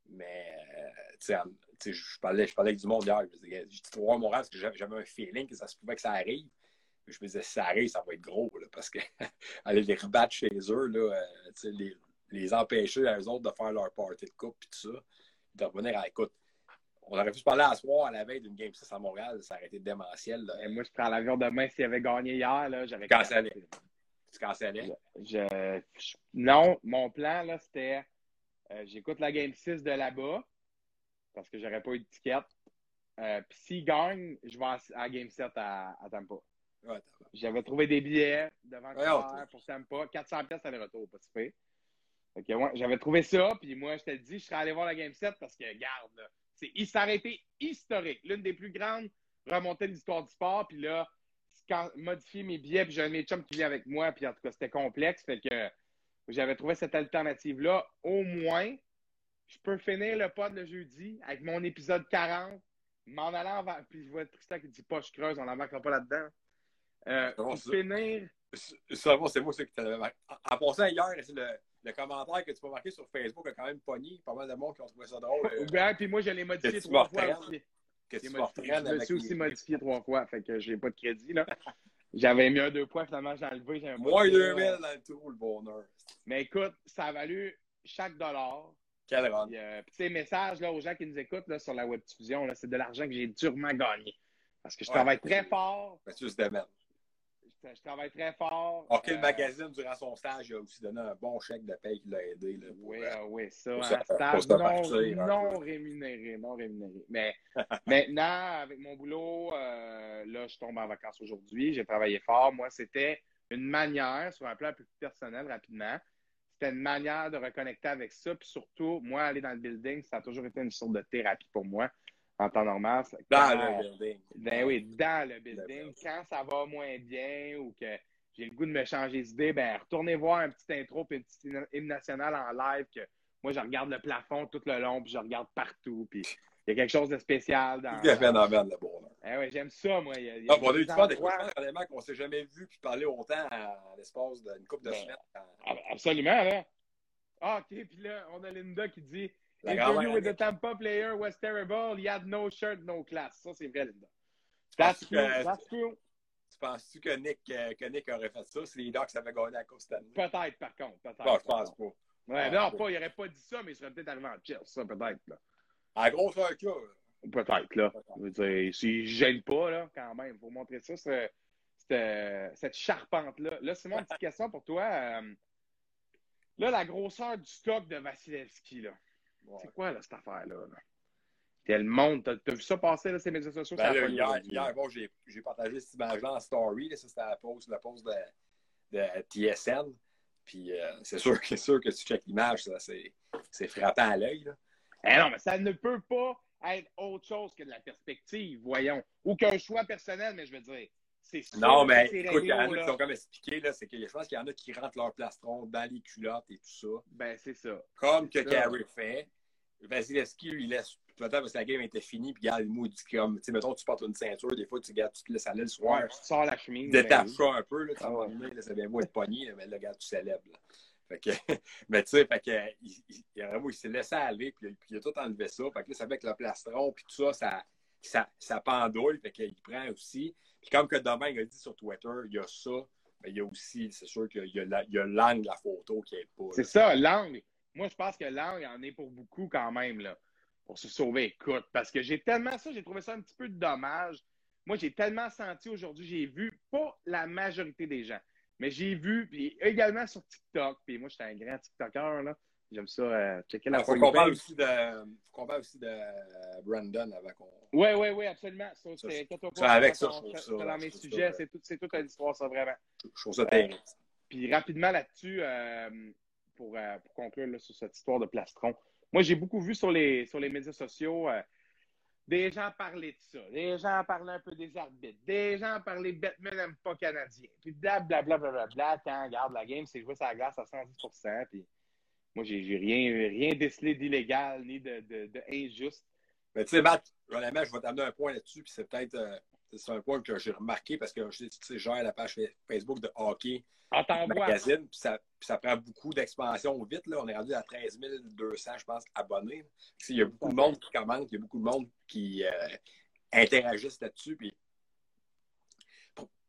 Mais, euh, tu sais, je parlais, je parlais avec du monde hier. Je disais, dis 3-1 Montréal parce que j'avais un feeling que ça se pouvait que ça arrive. Je me disais, si ça arrive, ça va être gros. Là, parce que aller les rebattre chez eux, là, euh, les, les empêcher, eux autres, de faire leur party de coupe et tout ça, de revenir à écoute on aurait pu se parler à soir à la veille d'une Game 6 à Montréal, ça aurait été démentiel. Et moi, je prends l'avion demain. S'il avait gagné hier, là, j'aurais cancellé. Tu cancellais? Je, non, mon plan, là, c'était euh, j'écoute la Game 6 de là-bas parce que j'aurais pas eu de ticket. Euh, Puis s'il gagne, je vais à, la Game 7 à, Tampa. J'avais trouvé des billets devant ouais, pour Tampa. 400 pièces aller-retour, pas si J'avais trouvé ça, puis moi, je te dis, je serais allé voir la Game 7 parce que, garde, ça aurait été historique. L'une des plus grandes remontées de l'histoire du sport. Puis là, quand modifier mes billets, puis j'avais mes chums qui viennent avec moi, puis en tout cas, c'était complexe. Fait que j'avais trouvé cette alternative-là. Au moins, je peux finir le pod le jeudi avec mon épisode 40, m'en allant vers. Puis je vois Tristan qui dit pas, je creuse, on n'embarquera pas là-dedans. Euh, pour finir. Ça, c'est moi, c'est que tu En passant, hier, c'est le le commentaire que tu peux marquer sur Facebook a quand même pogné. Pas mal de monde qui ont trouvé ça drôle. Euh, puis moi, je l'ai modifié trois fois aussi. Que tu je me suis aussi modifié trois fois, fait que je n'ai pas de crédit. là. J'avais mis un deux points, finalement, j'ai enlevé. Moins 2000 dans le trou, le bonheur. Mais écoute, ça a valu chaque dollar. Quel run. Euh, ces messages là, aux gens qui nous écoutent là, sur la web diffusion, c'est de l'argent que j'ai durement gagné. Parce que je travaille très fort. Tu se je travaille très fort. OK, le euh, magazine, durant son stage, il a aussi donné un bon chèque de paye qui l'a aidé. Là, oui, euh, oui, ça. un stage non, non rémunéré, non rémunéré. Mais maintenant, avec mon boulot, euh, là, je tombe en vacances aujourd'hui. J'ai travaillé fort. Moi, c'était une manière, sur un plan plus personnel, rapidement, c'était une manière de reconnecter avec ça. Puis surtout, moi, aller dans le building, ça a toujours été une sorte de thérapie pour moi en temps normal. Dans le building. Ben oui, dans le building. Quand ça va moins bien ou que j'ai le goût de me changer d'idée, ben retournez voir un petit intro puis une petite hymne nationale en live que moi, je regarde le plafond tout le long puis je regarde partout. Puis il y a quelque chose de spécial dans. Il y a fait dans le bon. Eh oui, j'aime ça, moi. Il y a, on a eu du des qu'on ne s'est jamais vu puis parler autant à l'espace d'une couple de ben, semaines. Absolument, là. Ah, OK, puis là, on a Linda qui dit Interview with the Tampa player was terrible. He had no shirt, no class. Ça, c'est vrai, Linda. That's true. That's true. Tu penses-tu que Nick, euh, que Nick aurait fait ça si les Ducks avaient gagné cette année? Peut-être, par contre. Peut-être. Bon, je pense pas. Ouais, non, pas, il n'aurait pas dit ça, mais il serait peut-être arrivé en chill, ça, peut-être. Là. Gros cas. Peut-être, là. Je veux dire, s'il ne gêne pas, là, quand même, il faut montrer ça, cette, cette charpente-là. Là, c'est une petite question pour toi. Euh, là, la grosseur du stock de Vasilevski, là. C'est quoi, là, cette affaire-là? Là? Quel monde. T'as as vu ça passer, là, ces médias sociaux? Ben là, hier, hier bon, j'ai partagé cette image-là en story. Là, ça, c'était la pause, la pause de, de TSN. Puis euh, c'est sûr, sûr que tu checkes l'image, c'est frappant à l'œil. Eh non, mais ça ne peut pas être autre chose que de la perspective, voyons. Ou qu'un choix personnel, mais je veux dire, non, mais écoute, il y en a qui sont comme expliqué, là, c'est que je pense qu'il y en a qui rentrent leur plastron dans les culottes et tout ça. Ben, c'est ça. Comme que Carrie fait. Vasilevski, lui, il laisse peut-être parce que la game était finie, puis regarde, il dit comme, tu sais, mettons, tu portes une ceinture, des fois, tu, regardes, tu te laisses aller le soir. tu sors la chemise. Détache ça un peu, là, tu ah, ouais. ça vient beau être pogné, mais là, regarde, tu célèbres. Là. Fait que, mais tu sais, fait que, il, il, il s'est laissé aller, puis, puis, il a tout enlevé ça. Fait que là, ça avec le plastron, puis tout ça, ça, ça, ça pendouille, fait qu'il prend aussi. Puis comme que demain, il a dit sur Twitter, il y a ça, mais il y a aussi, c'est sûr qu'il y a l'angle de la photo qui est pas. C'est ça, l'angle. Moi, je pense que l'angle en est pour beaucoup quand même, là, pour se sauver. Écoute, parce que j'ai tellement ça, j'ai trouvé ça un petit peu dommage. Moi, j'ai tellement senti aujourd'hui, j'ai vu, pas la majorité des gens, mais j'ai vu, puis également sur TikTok, puis moi, j'étais un grand TikToker, là. J'aime ça, euh, checker la Il faut qu'on parle aussi de, faut qu'on parle aussi de Brandon avant qu'on. Oui, oui, oui, absolument. Ça, c'est, ça, avec ça, je trouve ça. dans mes sujets, c'est tout, c'est toute l'histoire, ça, vraiment. Je trouve ça terrible. Euh, puis rapidement là-dessus, euh, pour, euh, pour, conclure sur cette histoire de plastron. Moi, j'ai beaucoup vu sur les, sur les médias sociaux des gens parler de ça, des gens parler un peu des arbitres, des gens parler Batman n'aime pas Canadien, puis blablabla, bla, bla, bla, regarde la game, c'est jouer sa glace à 110 puis moi, j'ai rien, rien décelé d'illégal ni de, de, injuste. Mais tu sais, Matt, je vais t'amener un point là-dessus, puis c'est peut-être euh, c'est un point que j'ai remarqué parce que je sais, gère la page Facebook de hockey magazine, puis ça, ça, prend beaucoup d'expansion vite. Là. On est rendu à 13 200, je pense, abonnés. Il y a beaucoup de monde qui commente, il y a beaucoup de monde qui euh, interagissent là-dessus. Puis,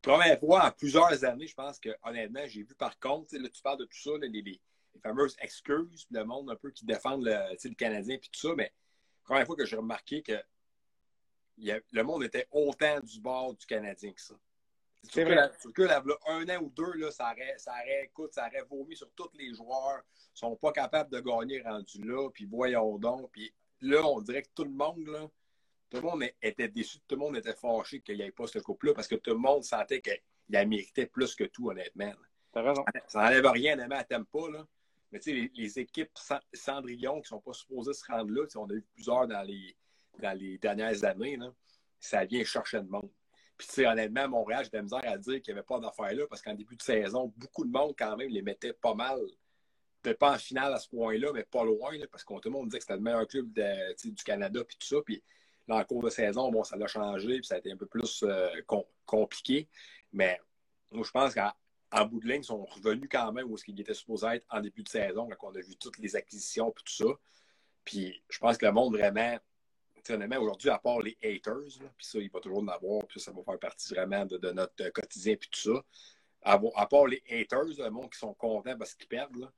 première fois en plusieurs années, je pense que honnêtement, j'ai vu par contre, là, tu parles de tout ça, les, les, fameuses excuses, le monde un peu qui défendent le, le Canadien, puis tout ça, mais première fois que j'ai remarqué que le monde était autant du bord du Canadien que ça. C'est vrai. Que, là, un an ou deux, là, ça, aurait, ça, aurait, écoute, ça aurait vomi sur tous les joueurs. Ils sont pas capables de gagner rendu là. Puis voyons donc. Puis là, on dirait que tout le monde, là, tout le monde était déçu. Tout le monde était fâché qu'il n'y ait pas ce couple-là parce que tout le monde sentait qu'il la méritait plus que tout, honnêtement. T'as raison. Ça n'enlève rien à t'aimes pas, là. Mais tu sais, les, les, équipes Cendrillon qui ne sont pas supposées se rendre là, on a eu plusieurs dans les, dans les dernières années, ça vient chercher de monde. Puis, tu sais, honnêtement, à Montréal, j'ai de la misère à dire qu'il n'y avait pas d'affaires là parce qu'en début de saison, beaucoup de monde, quand même, les mettait pas mal. Peut-être pas en finale à ce point-là, mais pas loin, parce que tout le monde disait que c'était le meilleur club du Canada, puis tout ça. Puis, là, en cours de saison, bon, ça l'a changé, puis ça a été un peu plus euh, compliqué. Mais moi, je pense qu'en bout de ligne, ils sont revenus quand même où ce qu'ils étaient supposés être en début de saison, quand on a vu toutes les acquisitions, puis tout ça. Puis, je pense que le monde vraiment aujourd'hui, à part les haters, puis ça, il va toujours en avoir, puis ça va faire partie vraiment de, notre quotidien, puis tout ça. À, part les haters, le monde qui sont contents parce qu'ils perdent,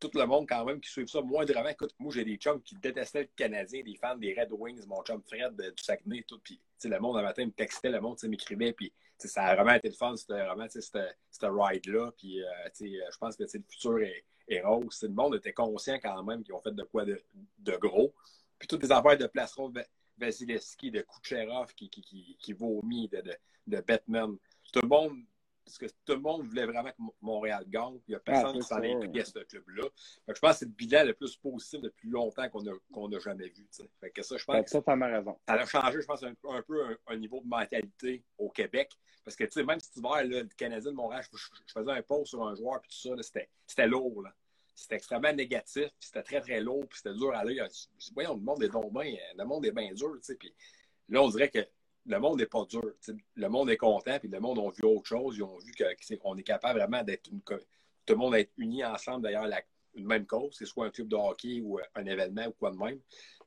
tout le monde quand même qui suit ça moindrement. Écoute, moi, j'ai des chums qui détestaient le Canadien, des fans des Red Wings, mon chum Fred du Saguenay, tout. Puis, le monde, le matin, me textait, le monde m'écrivait, puis ça a vraiment été le fun, c'était vraiment ce ride-là. Puis, euh, je pense que le futur est, est rose. Le monde était conscient quand même qu'ils ont fait de quoi de gros. Puis toutes les affaires de Plastron, Vasilevski, de Kucherov qui, qui, qui, vomit, de, de, de, Batman. Tout le monde, parce que tout le monde voulait vraiment que Montréal gagne. Il n'y a personne ah, qui s'en est pris à ce club-là. je pense que c'est le bilan le plus positif depuis longtemps qu'on n'a jamais vu. Fait que ça, je pense. Ça, raison. Ça a changé, je pense, un, peu un, niveau de mentalité au Québec. Parce que, même si tu vas, le Canadien de Montréal, je, faisais un post sur un joueur, puis tout ça, c'était lourd. Là c'était extrêmement négatif, puis c'était très, très lourd, puis c'était dur à l'œil. Voyons, le monde est donc bien, le monde est bien dur, tu sais. Puis là, on dirait que le monde n'est pas dur. Le monde est content, puis le monde a vu autre chose. Ils ont vu qu'on est, capable vraiment d'être une. Tout le monde être uni ensemble, d'ailleurs, une même cause, que ce soit un club de hockey ou euh, un événement ou quoi de même.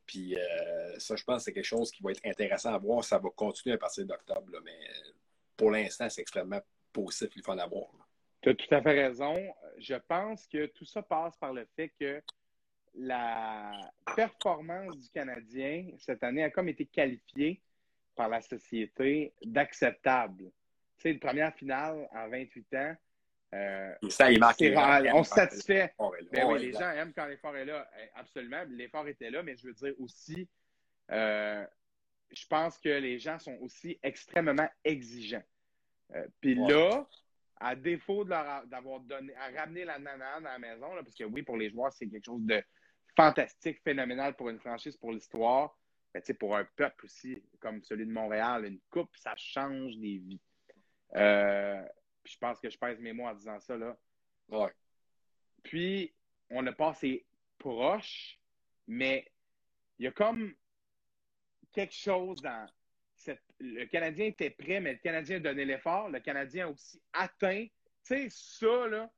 Puis euh, ça, je pense que c'est quelque chose qui va être intéressant à voir. Ça va continuer à partir d'octobre, mais pour l'instant, c'est extrêmement positif, il faut en avoir. Tu as tout à fait raison. Je pense que tout ça passe par le fait que la performance du Canadien cette année a comme été qualifiée par la société d'acceptable. Tu sais, une première finale en 28 ans. Euh, ça, il marque On se satisfait. Ben oui, les gens aiment quand l'effort est là. Eh, absolument. L'effort était là, mais je veux dire aussi, euh, je pense que les gens sont aussi extrêmement exigeants. Euh, puis là, à défaut d'avoir donné, à ramener la nanane à la maison, parce que oui, pour les joueurs, c'est quelque chose de fantastique, phénoménal pour une franchise, pour l'histoire. Mais pour un peuple aussi, comme celui de Montréal, une coupe, ça change des vies. Euh, je pense que je pèse mes mots en disant ça. Là. Puis, on a passé proche, mais il y a comme quelque chose dans le Canadien était prêt, mais le Canadien a donné l'effort. Le Canadien a aussi atteint. Tu sais, ça, là.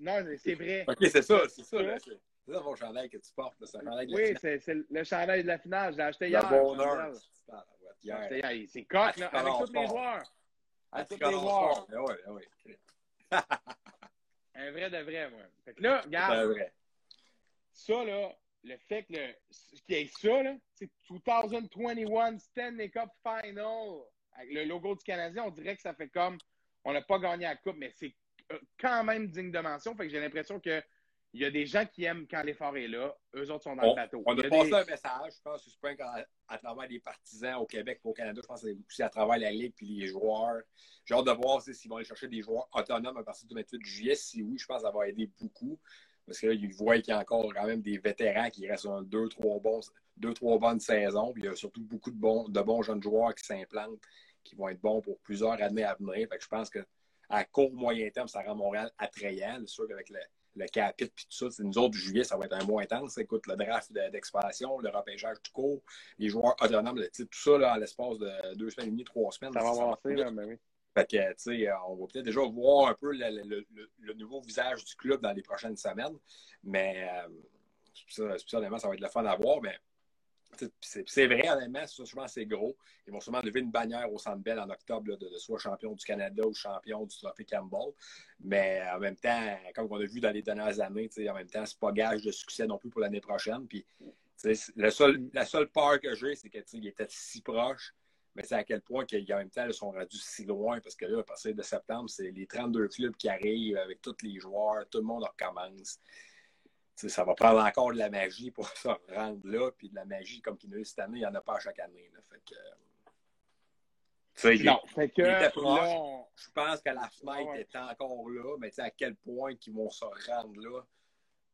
Non, c'est vrai. OK, c'est ça, c'est ça. C'est ça mon chandail que tu portes. oui, c'est le chandail de la finale. Je l'ai acheté hier. bonheur. C'est coq, là, avec tous les joueurs. Avec tous les joueurs. Oui, oui. Un vrai de vrai, moi. Fait que là, regarde. Ça, là, le fait que le, qu'il y ait ça, là, c'est 2021 Stanley Cup Final avec le logo du Canadien, on dirait que ça fait comme on n'a pas gagné la Coupe, mais c'est quand même digne de mention. Fait que j'ai l'impression que il y a des gens qui aiment quand l'effort est là, eux autres sont dans le bateau. On a, passé un message, je pense, je à, à, travers les partisans au Québec et au Canada, je pense que c'est aussi à travers la Ligue et les joueurs. J'ai hâte de voir s'ils vont aller chercher des joueurs autonomes à partir du 28 juillet. Si oui, je pense que ça va aider beaucoup. Parce que là, ils voient qu'il y a encore quand même des vétérans qui restent sur deux, trois, bons, deux, trois bonnes saisons. Puis il y a surtout beaucoup de bons, de bons jeunes joueurs qui s'implantent, qui vont être bons pour plusieurs années à venir. Fait que je pense que à court, moyen terme, ça rend Montréal attrayant. C'est sûr qu'avec le, le capit et tout ça, c'est nous autres du juillet, ça va être un mois intense. Écoute, le draft d'expansion, le repêchage tout court, les joueurs autonomes, tout ça là, à l'espace de deux semaines et demie, trois semaines. Ça va avancer, là, mais oui. Fait que, sais, on va peut-être déjà voir un peu le, nouveau visage du club dans les prochaines semaines. Mais, euh, ça, ça, va être le fun à voir. Mais c'est vrai, honnêtement, souvent c'est gros. Ils vont sûrement lever une bannière au Centre Bell en octobre de, soit champion du Canada ou champion du Trophée Campbell. Mais en même temps, comme on a vu dans les dernières années, en même temps, c'est pas gage de succès non plus pour l'année prochaine. Puis, la seule peur que j'ai, c'est qu'il était si proche. Mais c'est à quel point qu'en même temps, ils sont rendus si loin parce que là, à partir de septembre, c'est les 32 clubs qui arrivent avec tous les joueurs, tout le monde recommence ça va prendre encore de la magie pour se rendre là. Puis de la magie, comme qu'il y a eu cette année, il n'y en a pas à chaque année. Fait que, non, fait que Je pense que la fenêtre est encore là, mais à quel point ils vont se rendre là?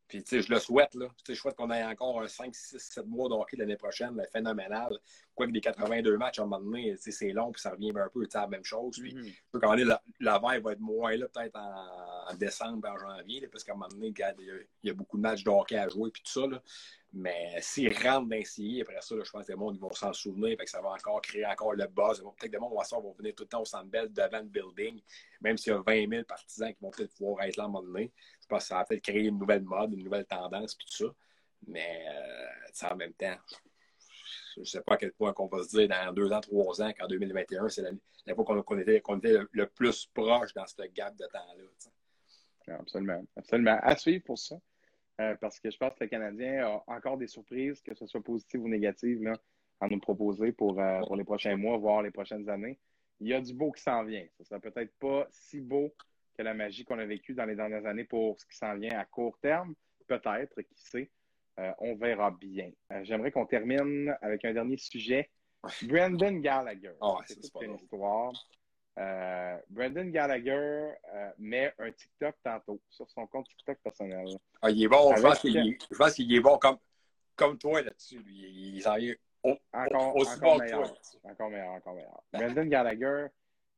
Puis, tu sais, je le souhaite, là. je souhaite qu'on ait encore un 5, 6, 7 mois de hockey l'année prochaine, mais phénoménal. Quoique des 82 matchs, à un moment donné, c'est long, puis ça revient un peu, à la même chose. Puis, mm -hmm. la, la va être moins là, peut-être en, décembre, en janvier, parce qu'à un moment donné, il y, a beaucoup de matchs de hockey à jouer, puis tout ça, là. Mais s'ils rentrent dans le après ça, je pense que les gens vont s'en souvenir, que ça va encore créer encore le buzz. Peut-être que les gens vont, venir tout le temps au Centre Bell devant le building, même s'il y a 20 000 partisans qui vont peut-être pouvoir être là à un moment donné. Je pense que ça va peut-être créer une nouvelle mode, une nouvelle tendance, puis tout ça. Mais euh, en même temps, je ne sais pas à quel point on va se dire dans deux ans, trois ans qu'en 2021, c'est la, fois qu'on était, était, le plus proche dans ce gap de temps-là. Absolument. Absolument. À suivre pour ça. Euh, parce que je pense que le Canadien a encore des surprises, que ce soit positives ou négatives, là, à nous proposer pour, euh, pour les prochains mois, voire les prochaines années. Il y a du beau qui s'en vient. Ce ne sera peut-être pas si beau que la magie qu'on a vécue dans les dernières années pour ce qui s'en vient à court terme. Peut-être, qui sait. Euh, on verra bien. J'aimerais qu'on termine avec un dernier sujet. Brandon Gallagher. Oh, c'est une histoire. Euh, Brandon Gallagher euh, met un TikTok tantôt sur son compte TikTok personnel. Ah, il est bon. Je pense, qu'il est, bon comme, comme toi là-dessus. Il, il en est encore, aussi encore meilleur. Encore meilleur, encore meilleur. Brandon Gallagher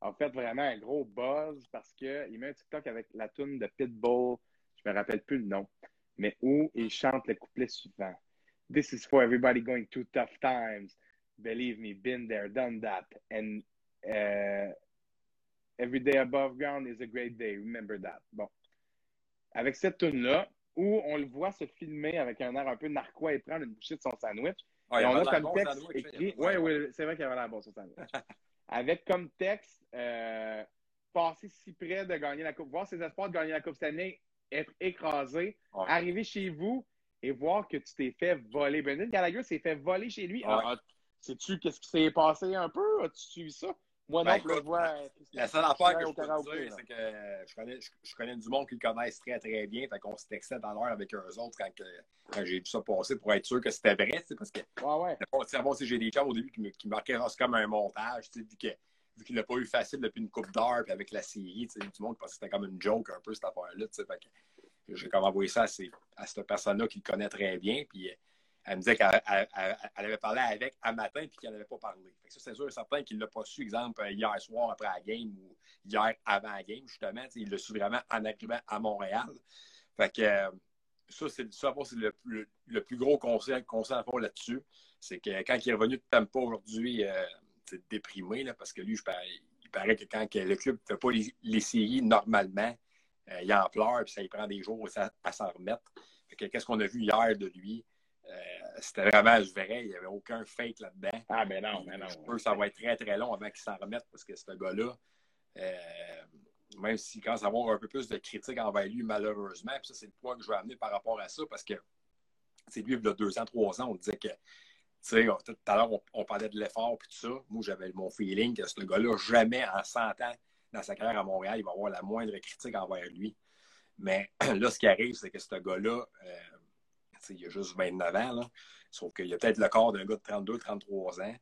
a fait vraiment un gros buzz parce qu'il met un TikTok avec la tune de Pitbull. Je me rappelle plus le nom. Mais où il chante le couplet suivant. This is for everybody going through tough times. Believe me, been there, done that. And uh, Every day above ground is a great day. Remember that. Bon. Avec cette tune-là, où on le voit se filmer avec un air un peu narquois et prendre une bouchée de son sandwich. Ah, et on a comme texte écrit. Oui, oui, c'est vrai qu'il avait l'air bon, son sandwich. avec comme texte, euh, passer si près de gagner la Coupe, voir ses espoirs de gagner la Coupe cette année, être écrasé, arriver chez vous et voir que tu t'es fait voler. Brendan Gallagher s'est fait voler chez lui. Ah, sais-tu qu'est-ce qui s'est passé un peu? As-tu suivi ça? Moi, non, ben, je vois. La seule affaire que je peux dire, c'est que je connais, je, connais, du monde qui le connaissent très, très bien. Fait qu'on se textait dans l'heure avec eux autres quand, quand j'ai vu ça passer pour être sûr que c'était vrai. Parce que. Ouais, ouais. Bon, j'ai des gens au début qui me, qui marquaient comme un montage, vu que vu qu'il n'a pas eu facile depuis une coupe d'heure, puis avec la série, du monde qui pensait que c'était comme une joke un peu, cette affaire-là. J'ai comme envoyé ça à, à cette personne-là qui le connaît très bien. Puis elle me disait qu'elle avait parlé avec un matin puis qu'elle n'avait pas parlé. ça, c'est sûr et certain qu'il ne l'a pas su, exemple, hier soir après la game ou hier avant la game, justement. Il l'a su vraiment en arrivant à Montréal. Fait que euh, ça, c'est le, le, le, plus gros conseil, conseil à là-dessus. C'est que quand il est revenu de Tampa aujourd'hui, euh, c'est déprimé là, parce que lui, il paraît que quand le club ne fait pas les, séries normalement, euh, il en pleure puis ça lui prend des jours à, s'en remettre. Qu'est-ce qu'on a vu hier de lui? Euh, c'était vraiment, je verrais, il n'y avait aucun fake là-dedans. Ah, mais non, mais non. Je pense que ça va être très, très long avant qu'il s'en remette parce que ce gars-là, euh, même s'il commence à avoir un peu plus de critiques envers lui, malheureusement, puis ça, c'est le point que je vais amener par rapport à ça parce que c'est lui, il y a deux ans, trois ans, on disait que, tu sais, tout à l'heure, on, parlait de l'effort et tout ça. Moi, j'avais mon feeling que ce gars-là, jamais en 100 ans dans sa carrière à Montréal, il va avoir la moindre critique envers lui. Mais là, ce qui arrive, c'est que ce gars-là, euh, il a juste 29 ans, là. sauf qu'il a peut-être le corps d'un gars de 32, 33 ans.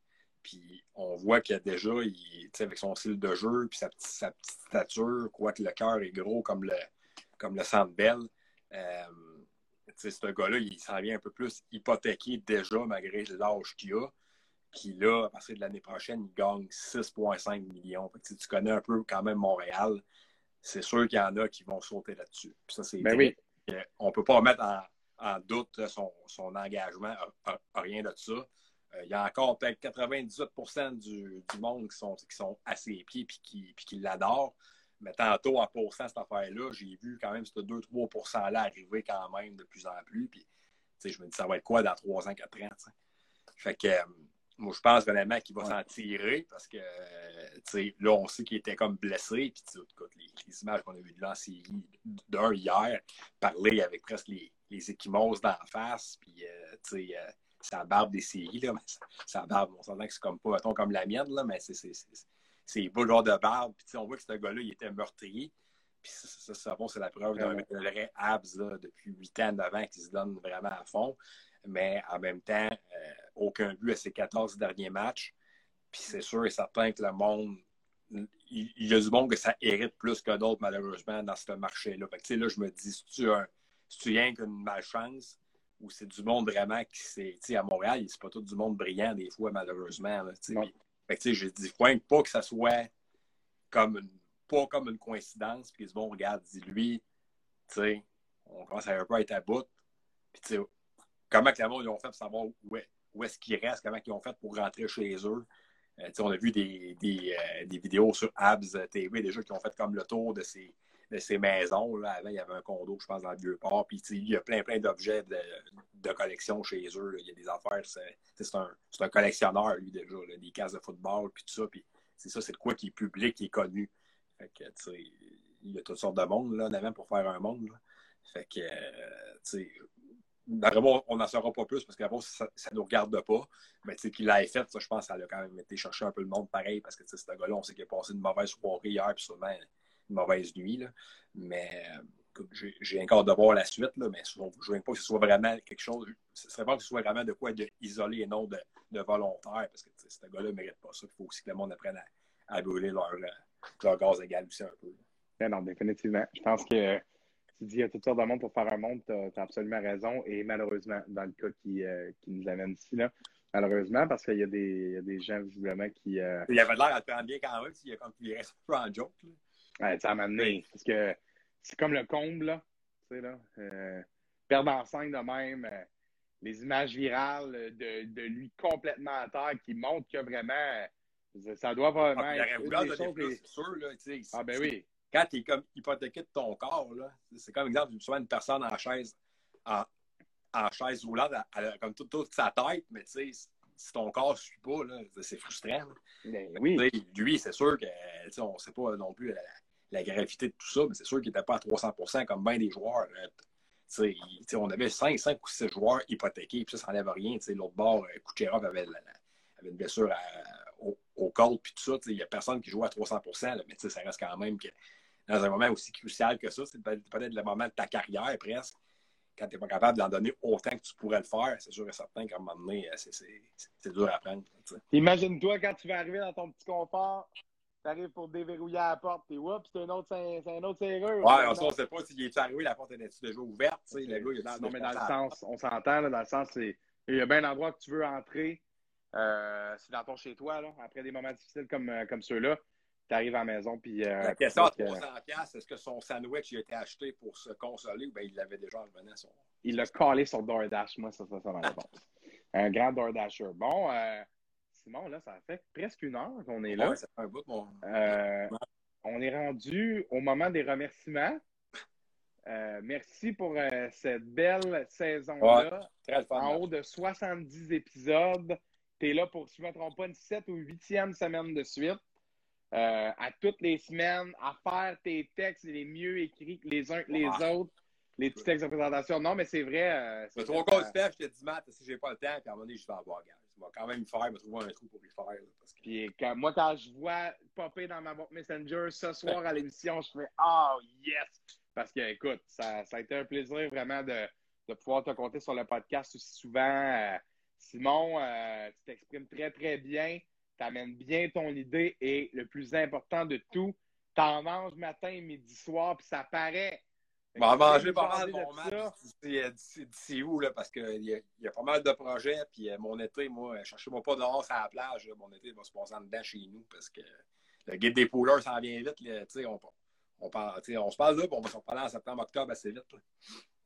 Puis on voit qu'il a déjà, il, avec son style de jeu, puis sa, sa petite stature, quoique le cœur est gros comme le, comme le belle, euh, ce gars-là, il s'en vient un peu plus hypothéqué déjà, malgré l'âge qu'il a. Puis là, à partir de l'année prochaine, il gagne 6,5 millions. tu connais un peu quand même Montréal. c'est sûr qu'il y en a qui vont sauter là-dessus. ça, c'est ben oui. On ne peut pas mettre en, doute son, engagement, rien de ça. Euh, il y a encore peut-être 98% du, monde qui sont, qui sont à ses pieds et qui, qui l'adorent. Mais tantôt, en postant cette affaire-là, j'ai vu quand même ce 2-3%-là arriver quand même de plus en plus. Puis, je me dis, ça va être quoi dans 3 ans, 4 ans? Fait que, euh, moi, je pense vraiment qu'il va s'en tirer parce que, là, on sait qu'il était comme blessé. Puis, écoute, les, les, images qu'on a vues de là en série d'un hier, parler avec presque les, les échymoses d'en face. Puis, euh, tu sais, euh, ça barbe des séries, là. Ça barbe, on s'entend que c'est comme pas, comme la mienne, là, mais c'est c'est beau genre de barbe. Puis, on voit que ce gars-là, il était meurtrier. Puis ça, ça, c'est la preuve d'un vrai abs là, depuis 8 ans d'avant qui se donne vraiment à fond. Mais en même temps, euh, aucun but à ses 14 derniers matchs. Puis c'est sûr et certain que le monde, il, y a du monde que ça hérite plus que d'autres, malheureusement, dans ce marché-là. Fait que, là, je me dis, si tu as rien qu'une malchance, ou c'est du monde vraiment qui c'est. À Montréal, c'est pas tout du monde brillant, des fois, malheureusement. Là, fait que, je dis pas que ça soit comme une, pas comme une coïncidence, puis bon, regarde, dis-lui, tu sais, on commence à un peu être à bout. Puis, tu sais, comment que ils ont fait pour savoir où, où est-ce qu'ils restent, comment ils ont fait pour rentrer chez eux. Euh, on a vu des, des, euh, des, vidéos sur Abs TV déjà qui ont fait comme le tour de ces, de ces maisons. Là. Avant, il y avait un condo, je pense, dans le Vieux-Port. Puis il y a plein, plein d'objets de, de, collection chez eux. Il y a des affaires. C'est un, un, collectionneur, lui, déjà. Des cases de football, puis tout ça. Puis c'est ça, c'est de quoi qui est public, qui est connu. Fait que, il y a toutes sortes de monde, là, en avant pour faire un monde. Fait que, euh, tu sais, on n'en saura pas plus parce qu'avant, ça ne nous regarde pas. Mais qu'il l'ait fait, je pense ça a quand même été chercher un peu le monde pareil parce que ce gars-là, on sait qu'il a passé une mauvaise soirée hier, puis sûrement une mauvaise nuit. Là. Mais euh, j'ai encore de voir la suite, là, mais je ne veux pas que ce soit vraiment quelque chose. Ce serait pas que ce soit vraiment de quoi de isolé et non de, volontaire parce que ce gars-là ne mérite pas ça. Il faut aussi que le monde apprenne à, brûler leur, euh, leur, gaz égal aussi un peu. non, définitivement. Je pense que tu dis il y a toutes sortes de monde pour faire un monde, tu as, absolument raison. Et malheureusement, dans le cas qui, euh, qui nous amène ici, là, malheureusement, parce qu'il y, a des, gens visiblement qui. Euh... Il avait l'air à te prendre bien quand même, il, comme, il reste un peu en joke. Là. Ouais, ça m'a amené. Parce que c'est comme le comble, là. Tu sais, là. Euh, perdre en scène de même. Euh, les images virales de, de, lui complètement à terre qui montrent que vraiment. Ça doit vraiment ah, être. Il aurait voulu plus sûr, là. Tu sais, ah, ben oui quand tu es comme hypothéqué de ton corps, c'est comme exemple, souvent une personne en chaise, en, en chaise roulante, elle, a comme toute, toute, sa tête, mais tu sais, si ton corps ne suit pas, c'est frustrant. Ben oui. Lui, c'est sûr que on ne sait pas non plus la, gravité de tout ça, mais c'est sûr qu'il n'était pas à 300% comme bien des joueurs. on avait 5, 5 ou 6 joueurs hypothéqués, puis ça, ça n'enlève rien. L'autre bord, euh, Kucherov avait, avait, une blessure au, au col, puis tout ça. Il n'y a personne qui joue à 300% mais ça reste quand même que dans un moment aussi crucial que ça. C'est peut-être le moment de ta carrière presque. Quand tu n'es pas capable d'en donner autant que tu pourrais le faire, c'est sûr et certain qu'à un moment donné, euh, c'est dur à prendre. Imagine-toi quand tu vas arriver dans ton petit confort, tu arrives pour déverrouiller la porte, et oups, c'est un autre, c'est un autre serrure. Ouais, on ne sait pas s'il est arrivé, la porte est déjà ouverte. Le gars, il non, mais dans le sens, on s'entend, dans le sens, c'est il y a bien un endroit que tu veux entrer. Euh, c'est dans ton chez-toi, là, après des moments difficiles comme, euh, comme ceux-là tu arrives à la maison. Puis, euh, la question à 300$, est-ce que son sandwich il a été acheté pour se consoler ou bien il l'avait déjà revenu à son. Il l'a collé sur DoorDash, moi, ça, ça, ça ma réponse. un grand DoorDasher. Bon, euh, Simon, là, ça fait presque une heure qu'on est là. Ouais, ça fait un bout, mon... euh, on est rendu au moment des remerciements. Euh, merci pour euh, cette belle saison-là. Ouais, en haut de 70 épisodes. Tu es là pour, si je ne me trompe pas, une 7 ou 8e semaine de suite. Euh, à toutes les semaines, à faire tes textes les mieux écrits que les uns que les autres, les petits textes de présentation. Non, mais c'est vrai. C'est trop Steph, je te dis, Matt, si j'ai pas le temps, puis à un moment donné, je vais avoir, gars. Je vais quand même faire, me trouver un trou pour y faire. Puis moi, quand je vois popper dans ma boîte Messenger ce soir à l'émission, je fais Oh yes! Parce que, écoute, ça, ça, a été un plaisir vraiment de, de pouvoir te compter sur le podcast aussi souvent. Euh, Simon, tu t'exprimes très, très bien tu amènes bien ton idée et le plus important de tout, tu en manges matin, midi, soir, puis ça paraît. On va manger pas mal mon match d'ici où, là, parce qu'il y, a, y a pas mal de projets. Puis euh, mon été, moi, cherchez-moi pas dehors à la plage. Mon été va se passer en dedans chez nous parce que le guide des pouleurs s'en vient vite. Là, on, on, on se parle là, puis on va se reparler en septembre, octobre assez vite.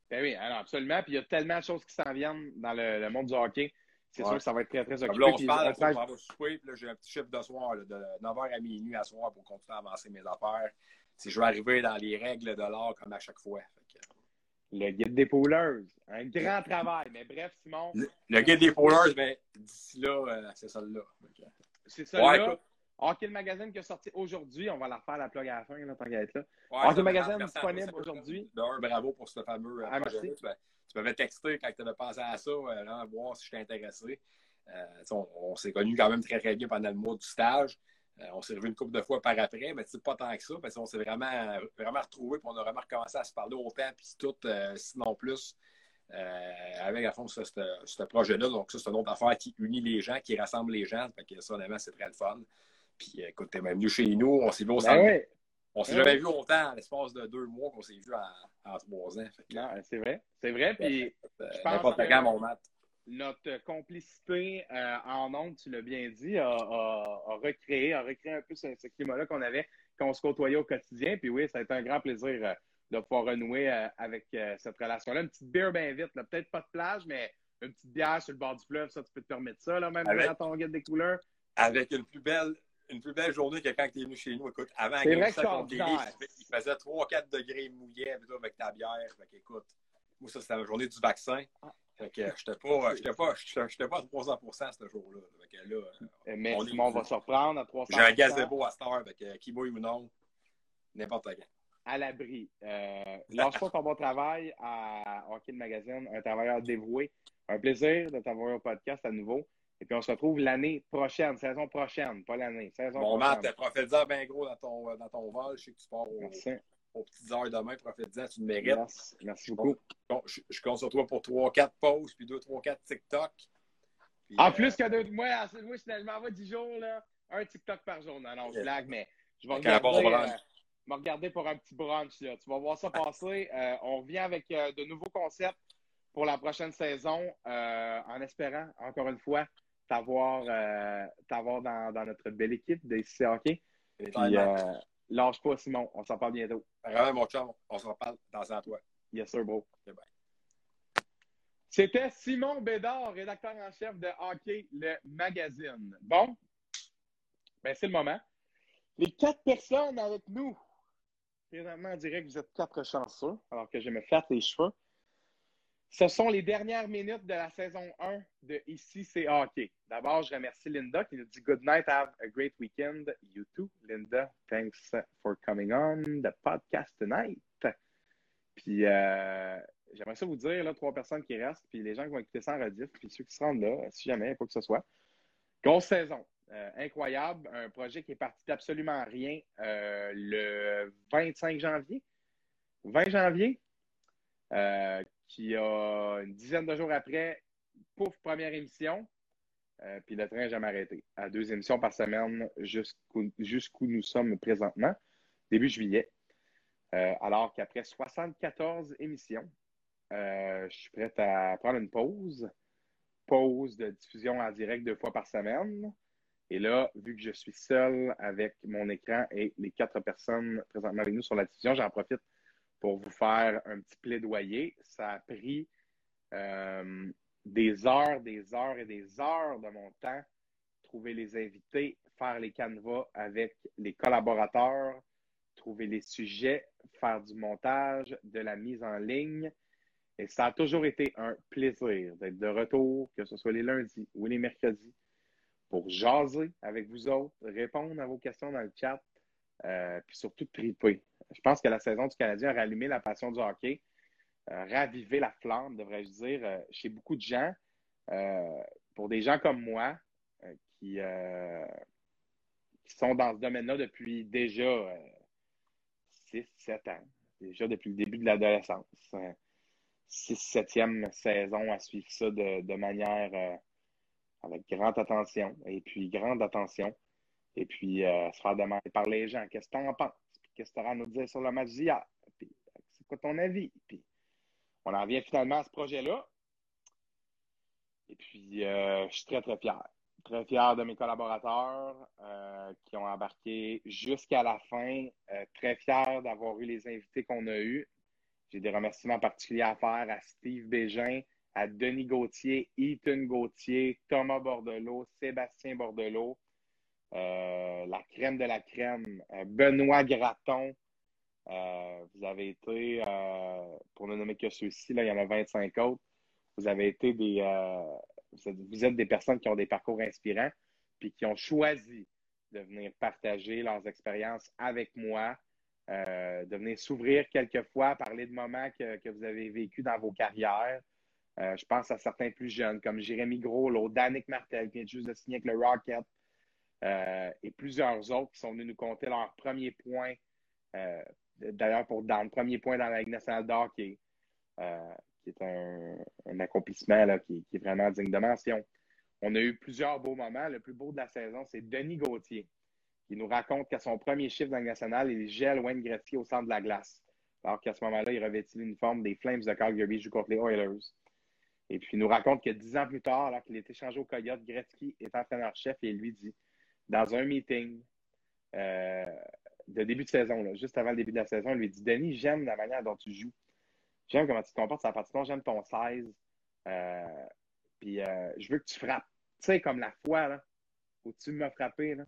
Ben oui, alors absolument. Puis il y a tellement de choses qui s'en viennent dans le, monde du hockey. C'est sûr que ça va être très, très occupé. Là, on se parle, on va souper, puis là, j'ai un petit chiffre de soir, de 9h à minuit à soir pour continuer à avancer mes affaires. Si je vais arriver dans les règles de l'art comme à chaque fois. Le guide des poolers. Un grand travail. Mais bref, Simon. Le, guide des poolers, ben, d'ici là, euh, c'est celle-là. C'est celle-là. Hockey le magazine qui est sorti aujourd'hui. On va la refaire la plug à la fin, là, tant qu'à être là. Ouais, Hockey Magazine disponible aujourd'hui. bravo pour ce fameux euh, ah, projet Tu m'avais texté quand tu avais pensé à ça, euh, là, voir si je t'ai intéressé. on, s'est connus quand même très, très bien pendant le mois du stage. On s'est revu une couple de fois par après, mais pas tant que ça, parce qu'on s'est vraiment, vraiment retrouvés, on a vraiment recommencé à se parler autant, puis tout, sinon plus. Euh, avec à fond ce, projet-là. Donc, ça, c'est une autre affaire qui unit les gens, qui rassemble les gens. Fait que ça, honnêtement, c'est très le fun. Puis, écoute, t'es même venu chez nous, on s'est vu au ben On s'est ben jamais vu autant en l'espace de deux mois qu'on s'est vu en, trois ans. Non, c'est vrai. C'est vrai. Puis, je pense que mon mat. Notre complicité euh, en ondes, tu l'as bien dit, a, recréé, a recréé un peu ce, climat-là qu'on avait quand on se côtoyait au quotidien. Puis oui, ça a été un grand plaisir. Euh, de pouvoir renouer euh, avec cette relation-là. Une petite bière bien vite, peut-être pas de plage, mais une petite bière sur le bord du fleuve, ça, tu peux te permettre ça, là, même dans ton guide des couleurs. Avec une plus belle, une plus belle journée que quand tu es venu chez nous. Écoute, avant, vrai ça il faisait 3-4 degrés mouillé avec ta bière. Fait écoute, moi, ça, c'était la journée du vaccin. Fait que j'étais pas, j'étais pas, j'étais pas à 300% ce jour-là. là euh, mais on, on va se reprendre à 300%. J'ai un gazebo à cette heure, fait qui bouille ou non, n'importe quand à l'abri. Euh, lâche pas ton bon travail à Hockey Magazine, un travailleur dévoué. Un plaisir de t'avoir au podcast à nouveau. Et puis on se retrouve l'année prochaine, saison prochaine, pas l'année. Saison bon, Matt, profite-en bien gros dans ton, dans ton vol. Je sais que tu pars aux, petites heures demain. Profite-en, tu le mérites. Merci, beaucoup. je, je, compte sur toi pour 3-4 pauses, puis 2-3-4 TikTok. en plus que deux. Moi, moi finalement, 10 jours, là, un TikTok par jour. Non, non, je blague, mais je vais regarder me regarder pour un petit brunch. Là. Tu vas voir ça passer. Euh, on revient avec euh, de nouveaux concepts pour la prochaine saison, euh, en espérant, encore une fois, t'avoir, dans, dans, notre belle équipe de ICC Hockey. Puis, lâche pas, Simon. On s'en parle bientôt. Vraiment, mon chum. On se reparle dans un toi. Yes, sir, bro. C'était Simon Bédard, rédacteur en chef de Hockey, le magazine. Bon, ben c'est le moment. Les quatre personnes avec nous Présentement, on dirait que vous êtes quatre chanceux, alors que je me flatte les cheveux. Ce sont les dernières minutes de la saison 1 de Ici, c'est hockey. D'abord, je remercie Linda qui nous dit Good night, have a great weekend. You too, Linda. Thanks for coming on the podcast tonight. Puis, euh, j'aimerais ça vous dire, là, trois personnes qui restent, puis les gens qui vont écouter ça en rediff, puis ceux qui se rendent là, si jamais, quoi que ce soit. Grosse saison. Euh, incroyable, un projet qui est parti d'absolument rien euh, le 25 janvier. 20 janvier, qui a une dizaine de jours après, pouf, première émission. puis le train n'a jamais arrêté. À deux émissions par semaine jusqu'où nous sommes présentement, début juillet. alors qu'après 74 émissions, je suis prêt à prendre une pause. Pause de diffusion en direct deux fois par semaine. Et là, vu que je suis seul avec mon écran et les quatre personnes présentement avec nous sur la diffusion, j'en profite pour vous faire un petit plaidoyer. Ça a pris euh, des heures, des heures et des heures de mon temps, trouver les invités, faire les canevas avec les collaborateurs, trouver les sujets, faire du montage, de la mise en ligne. Et ça a toujours été un plaisir d'être de retour, que ce soit les lundis ou les mercredis, pour jaser avec vous autres, répondre à vos questions dans le chat, euh, puis surtout triper. Je pense que la saison du Canadien a rallumé la passion du hockey, euh, ravivé la flamme, devrais-je dire, euh, chez beaucoup de gens. pour des gens comme moi, qui, sont dans ce domaine-là depuis déjà 6-7 ans, déjà depuis le début de l'adolescence. 6-7e saison à suivre ça de manière avec grande attention. Et puis, grande attention. Et puis, euh, se faire demander par les gens qu'est-ce que tu en penses, qu'est-ce que tu à nous dire sur le match d'hier, c'est quoi ton avis? Puis, on en vient finalement à ce projet-là. Et puis, euh, je suis très, très fier. Très fier de mes collaborateurs euh, qui ont embarqué jusqu'à la fin. Très fier d'avoir eu les invités qu'on a eus. J'ai des remerciements particuliers à faire à Steve Bégin, à Denis Gauthier, Ethan Gauthier, Thomas Bordelot, Sébastien Bordelot, la crème de la crème, Benoît Graton. vous avez été, pour ne nommer que ceux-ci, là, il y en a 25 autres. Vous avez été des, vous êtes des personnes qui ont des parcours inspirants, puis qui ont choisi de venir partager leurs expériences avec moi, euh, de venir s'ouvrir quelquefois, parler de moments que, vous avez vécu dans vos carrières. Euh, je pense à certains plus jeunes, comme Jérémy Gros, l'autre Danick Martel, qui vient juste de signer avec le Rocket, euh, et plusieurs autres qui sont venus nous compter leur premier point, d'ailleurs pour dans le premier point dans la Ligue nationale d'hockey qui est un, accomplissement qui, est vraiment digne de mention. On a eu plusieurs beaux moments. Le plus beau de la saison, c'est Denis Gauthier, qui nous raconte qu'à son premier chiffre dans le national, il gèle Wayne Gretzky au centre de la glace. Alors qu'à ce moment-là, il revêtit l'uniforme des Flames de Calgary, joue contre les Oilers. Et puis, il nous raconte que dix ans plus tard, alors qu'il est échangé au Coyote, Gretzky est entraîneur-chef et lui dit, dans un meeting euh, de début de saison, juste avant le début de la saison, il lui dit Denis, j'aime la manière dont tu joues. J'aime comment tu te comportes sur la partie j'aime ton 16. Euh, puis euh, je veux que tu frappes. Tu sais, comme la fois là, où tu m'as frappé. Là.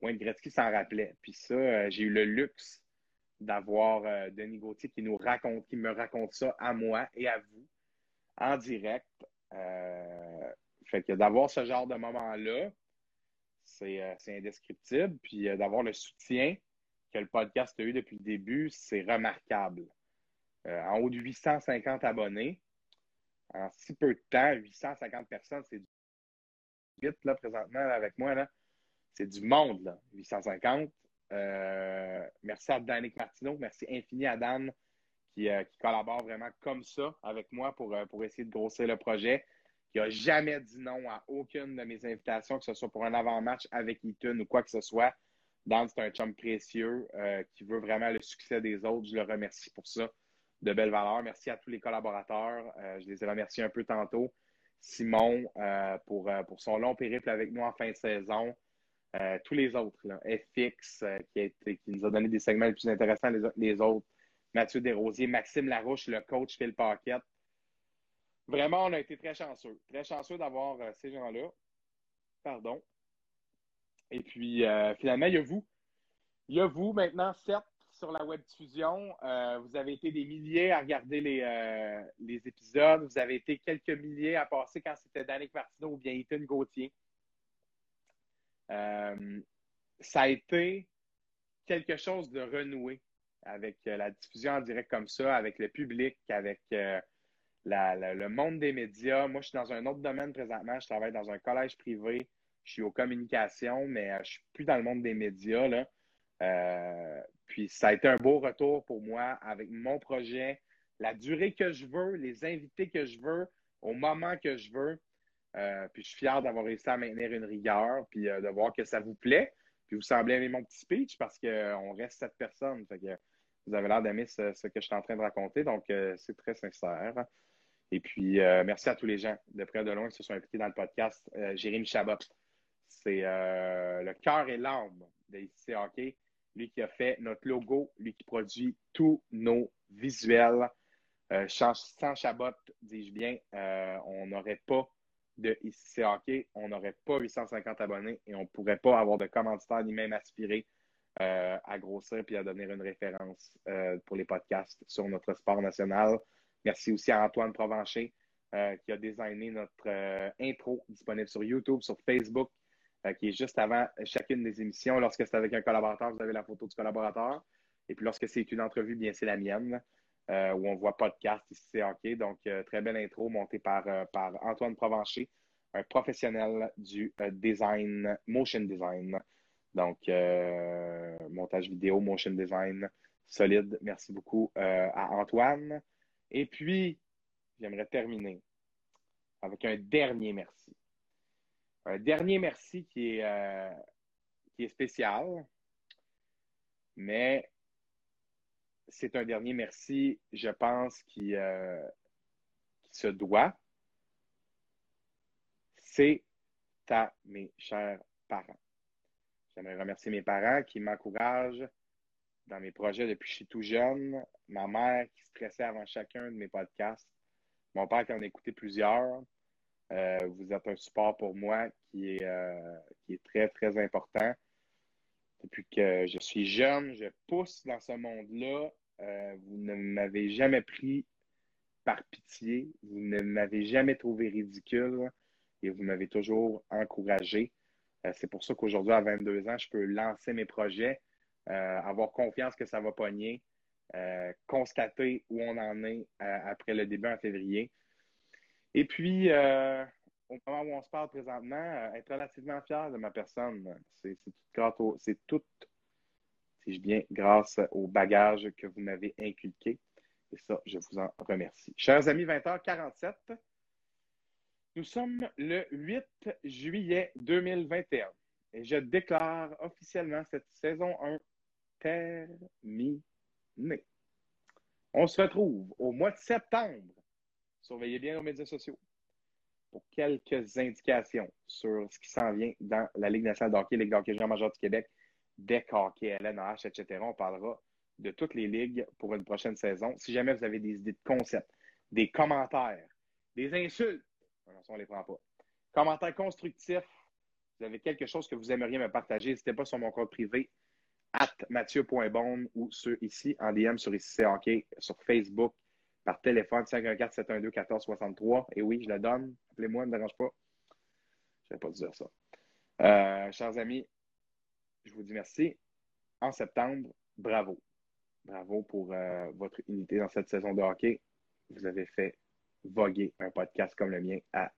Wayne Gretzky s'en rappelait. Puis ça, j'ai eu le luxe d'avoir Denis Gauthier qui nous raconte, qui me raconte ça à moi et à vous en direct. fait que d'avoir ce genre de moment-là, c'est indescriptible. Puis d'avoir le soutien que le podcast a eu depuis le début, c'est remarquable. Euh, en haut de 850 abonnés. En si peu de temps, 850 personnes, c'est du vite, là, présentement, avec moi. C'est du monde, là, 850. Euh, merci à Danick Martineau. Merci infini à Dan qui, euh, qui, collabore vraiment comme ça avec moi pour, pour essayer de grossir le projet. Qui n'a jamais dit non à aucune de mes invitations, que ce soit pour un avant-match avec Eaton ou quoi que ce soit. Dan, c'est un chum précieux qui veut vraiment le succès des autres. Je le remercie pour ça de belles valeurs. Merci à tous les collaborateurs. Euh, je les ai remerciés un peu tantôt. Simon euh, pour, euh, pour son long périple avec nous en fin de saison. tous les autres, FX qui, qui nous a donné des segments les plus intéressants, les, les autres. Mathieu Desrosiers, Maxime Larouche, le coach Phil Paquette. Vraiment, on a été très chanceux. Très chanceux d'avoir ces gens-là. Pardon. Et puis, finalement, il y a vous. Il y a vous maintenant, certes, sur la web diffusion. Euh, vous avez été des milliers à regarder les, euh, épisodes. Vous avez été quelques milliers à passer quand c'était Danick Martineau ou bien Ethan Gauthier. Euh, ça a été quelque chose de renoué avec la diffusion en direct comme ça, avec le public, avec le monde des médias. Moi, je suis dans un autre domaine présentement. Je travaille dans un collège privé. Je suis aux communications, mais je ne suis plus dans le monde des médias. Là. Puis ça a été un beau retour pour moi avec mon projet, la durée que je veux, les invités que je veux, au moment que je veux. Euh, puis je suis fier d'avoir réussi à maintenir une rigueur, puis euh, de voir que ça vous plaît. Puis vous semblez aimer mon petit speech parce qu'on euh, reste sept personnes. Fait que vous avez l'air d'aimer ce, que je suis en train de raconter. Donc, c'est très sincère. Et puis, merci à tous les gens de près de loin qui se sont impliqués dans le podcast. Jérémy Chabot, c'est le cœur et l'âme de ICC Hockey lui qui a fait notre logo, lui qui produit tous nos visuels. Euh, sans Chabot, dis-je bien, euh, on n'aurait pas de ICC Hockey, on n'aurait pas 850 abonnés et on ne pourrait pas avoir de commanditaires ni même aspirer euh, à grossir puis à donner une référence pour les podcasts sur notre sport national. Merci aussi à Antoine Provencher qui a designé notre intro disponible sur YouTube, sur Facebook, euh, qui est juste avant chacune des émissions. Lorsque c'est avec un collaborateur, vous avez la photo du collaborateur. Et puis lorsque c'est une entrevue, bien c'est la mienne, euh, où on voit podcast ici, c'est OK. Donc, euh, très belle intro montée par, par Antoine Provencher, un professionnel du design, motion design. Donc, montage vidéo, motion design, solide. Merci beaucoup à Antoine. Et puis, j'aimerais terminer avec un dernier merci. Un dernier merci qui est, euh, qui est spécial, mais c'est un dernier merci, je pense, euh, qui se doit. C'est à mes chers parents. J'aimerais remercier mes parents qui m'encouragent dans mes projets depuis que je suis tout jeune. Ma mère qui stressait avant chacun de mes podcasts. Mon père qui en a écouté plusieurs. Euh, vous êtes un support pour moi qui est, euh, qui est très, très important. Depuis que je suis jeune, je pousse dans ce monde-là. Euh, vous ne m'avez jamais pris par pitié. Vous ne m'avez jamais trouvé ridicule et vous m'avez toujours encouragé. C'est pour ça qu'aujourd'hui, à 22 ans, je peux lancer mes projets, avoir confiance que ça va pogner, constater où on en est après le début en février. Et puis, euh, au moment où on se parle présentement, euh, être relativement fier de ma personne. C'est tout, c'est tout, si je viens, grâce au bagage que vous m'avez inculqué. Et ça, je vous en remercie. Chers amis, 20h47, nous sommes le 8 juillet 2021 et je déclare officiellement cette saison 1 terminée. On se retrouve au mois de septembre Surveillez bien nos médias sociaux pour quelques indications sur ce qui s'en vient dans la Ligue nationale de hockey, Ligue de hockey junior major du Québec, DEC hockey, LNH, etc. On parlera de toutes les ligues pour une prochaine saison. Si jamais vous avez des idées de concepts, des commentaires, des insultes, on ne les prend pas. Commentaires constructifs, vous avez quelque chose que vous aimeriez me partager, n'hésitez pas sur mon compte privé, at ou sur, ici en DM sur ici hockey, sur Facebook, par téléphone, 514-712-1463. Et oui, je la donne. Appelez-moi, ne me dérange pas. Je ne vais pas dire ça. Euh, chers amis, je vous dis merci. En septembre, bravo. Bravo pour euh, votre unité dans cette saison de hockey. Vous avez fait voguer un podcast comme le mien à